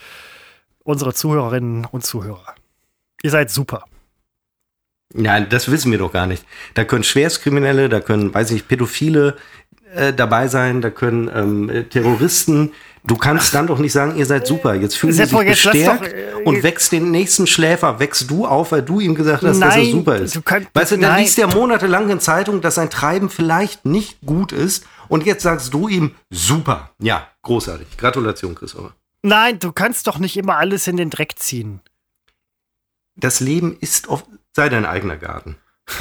unsere Zuhörerinnen und Zuhörer. Ihr seid super. Nein, das wissen wir doch gar nicht. Da können Schwerstkriminelle, da können, weiß ich, Pädophile äh, dabei sein, da können ähm, äh, Terroristen. Du kannst dann doch nicht sagen, ihr seid super. Jetzt fühlen sie sich bestärkt doch, äh, und wächst den nächsten Schläfer, wächst du auf, weil du ihm gesagt hast, dass er Nein, super ist. du kannst- weißt du, dann nein. liest er monatelang in Zeitung, dass sein Treiben vielleicht nicht gut ist und jetzt sagst du ihm, super. Ja, großartig. Gratulation, Christopher. Nein, du kannst doch nicht immer alles in den Dreck ziehen. Das Leben ist oft, sei dein eigener Garten. (laughs)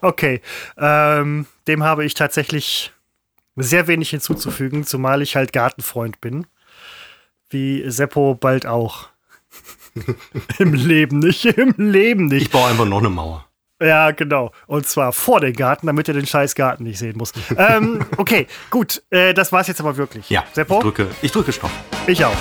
Okay, ähm, dem habe ich tatsächlich sehr wenig hinzuzufügen, zumal ich halt Gartenfreund bin. Wie Seppo bald auch. (laughs) Im Leben nicht, im Leben nicht. Ich baue einfach noch eine Mauer. Ja, genau. Und zwar vor den Garten, damit er den scheiß Garten nicht sehen muss. ähm, (laughs) okay, gut. Äh, das war's jetzt aber wirklich. Ja, Seppo? ich drücke, ich drücke Stopp. Ich auch.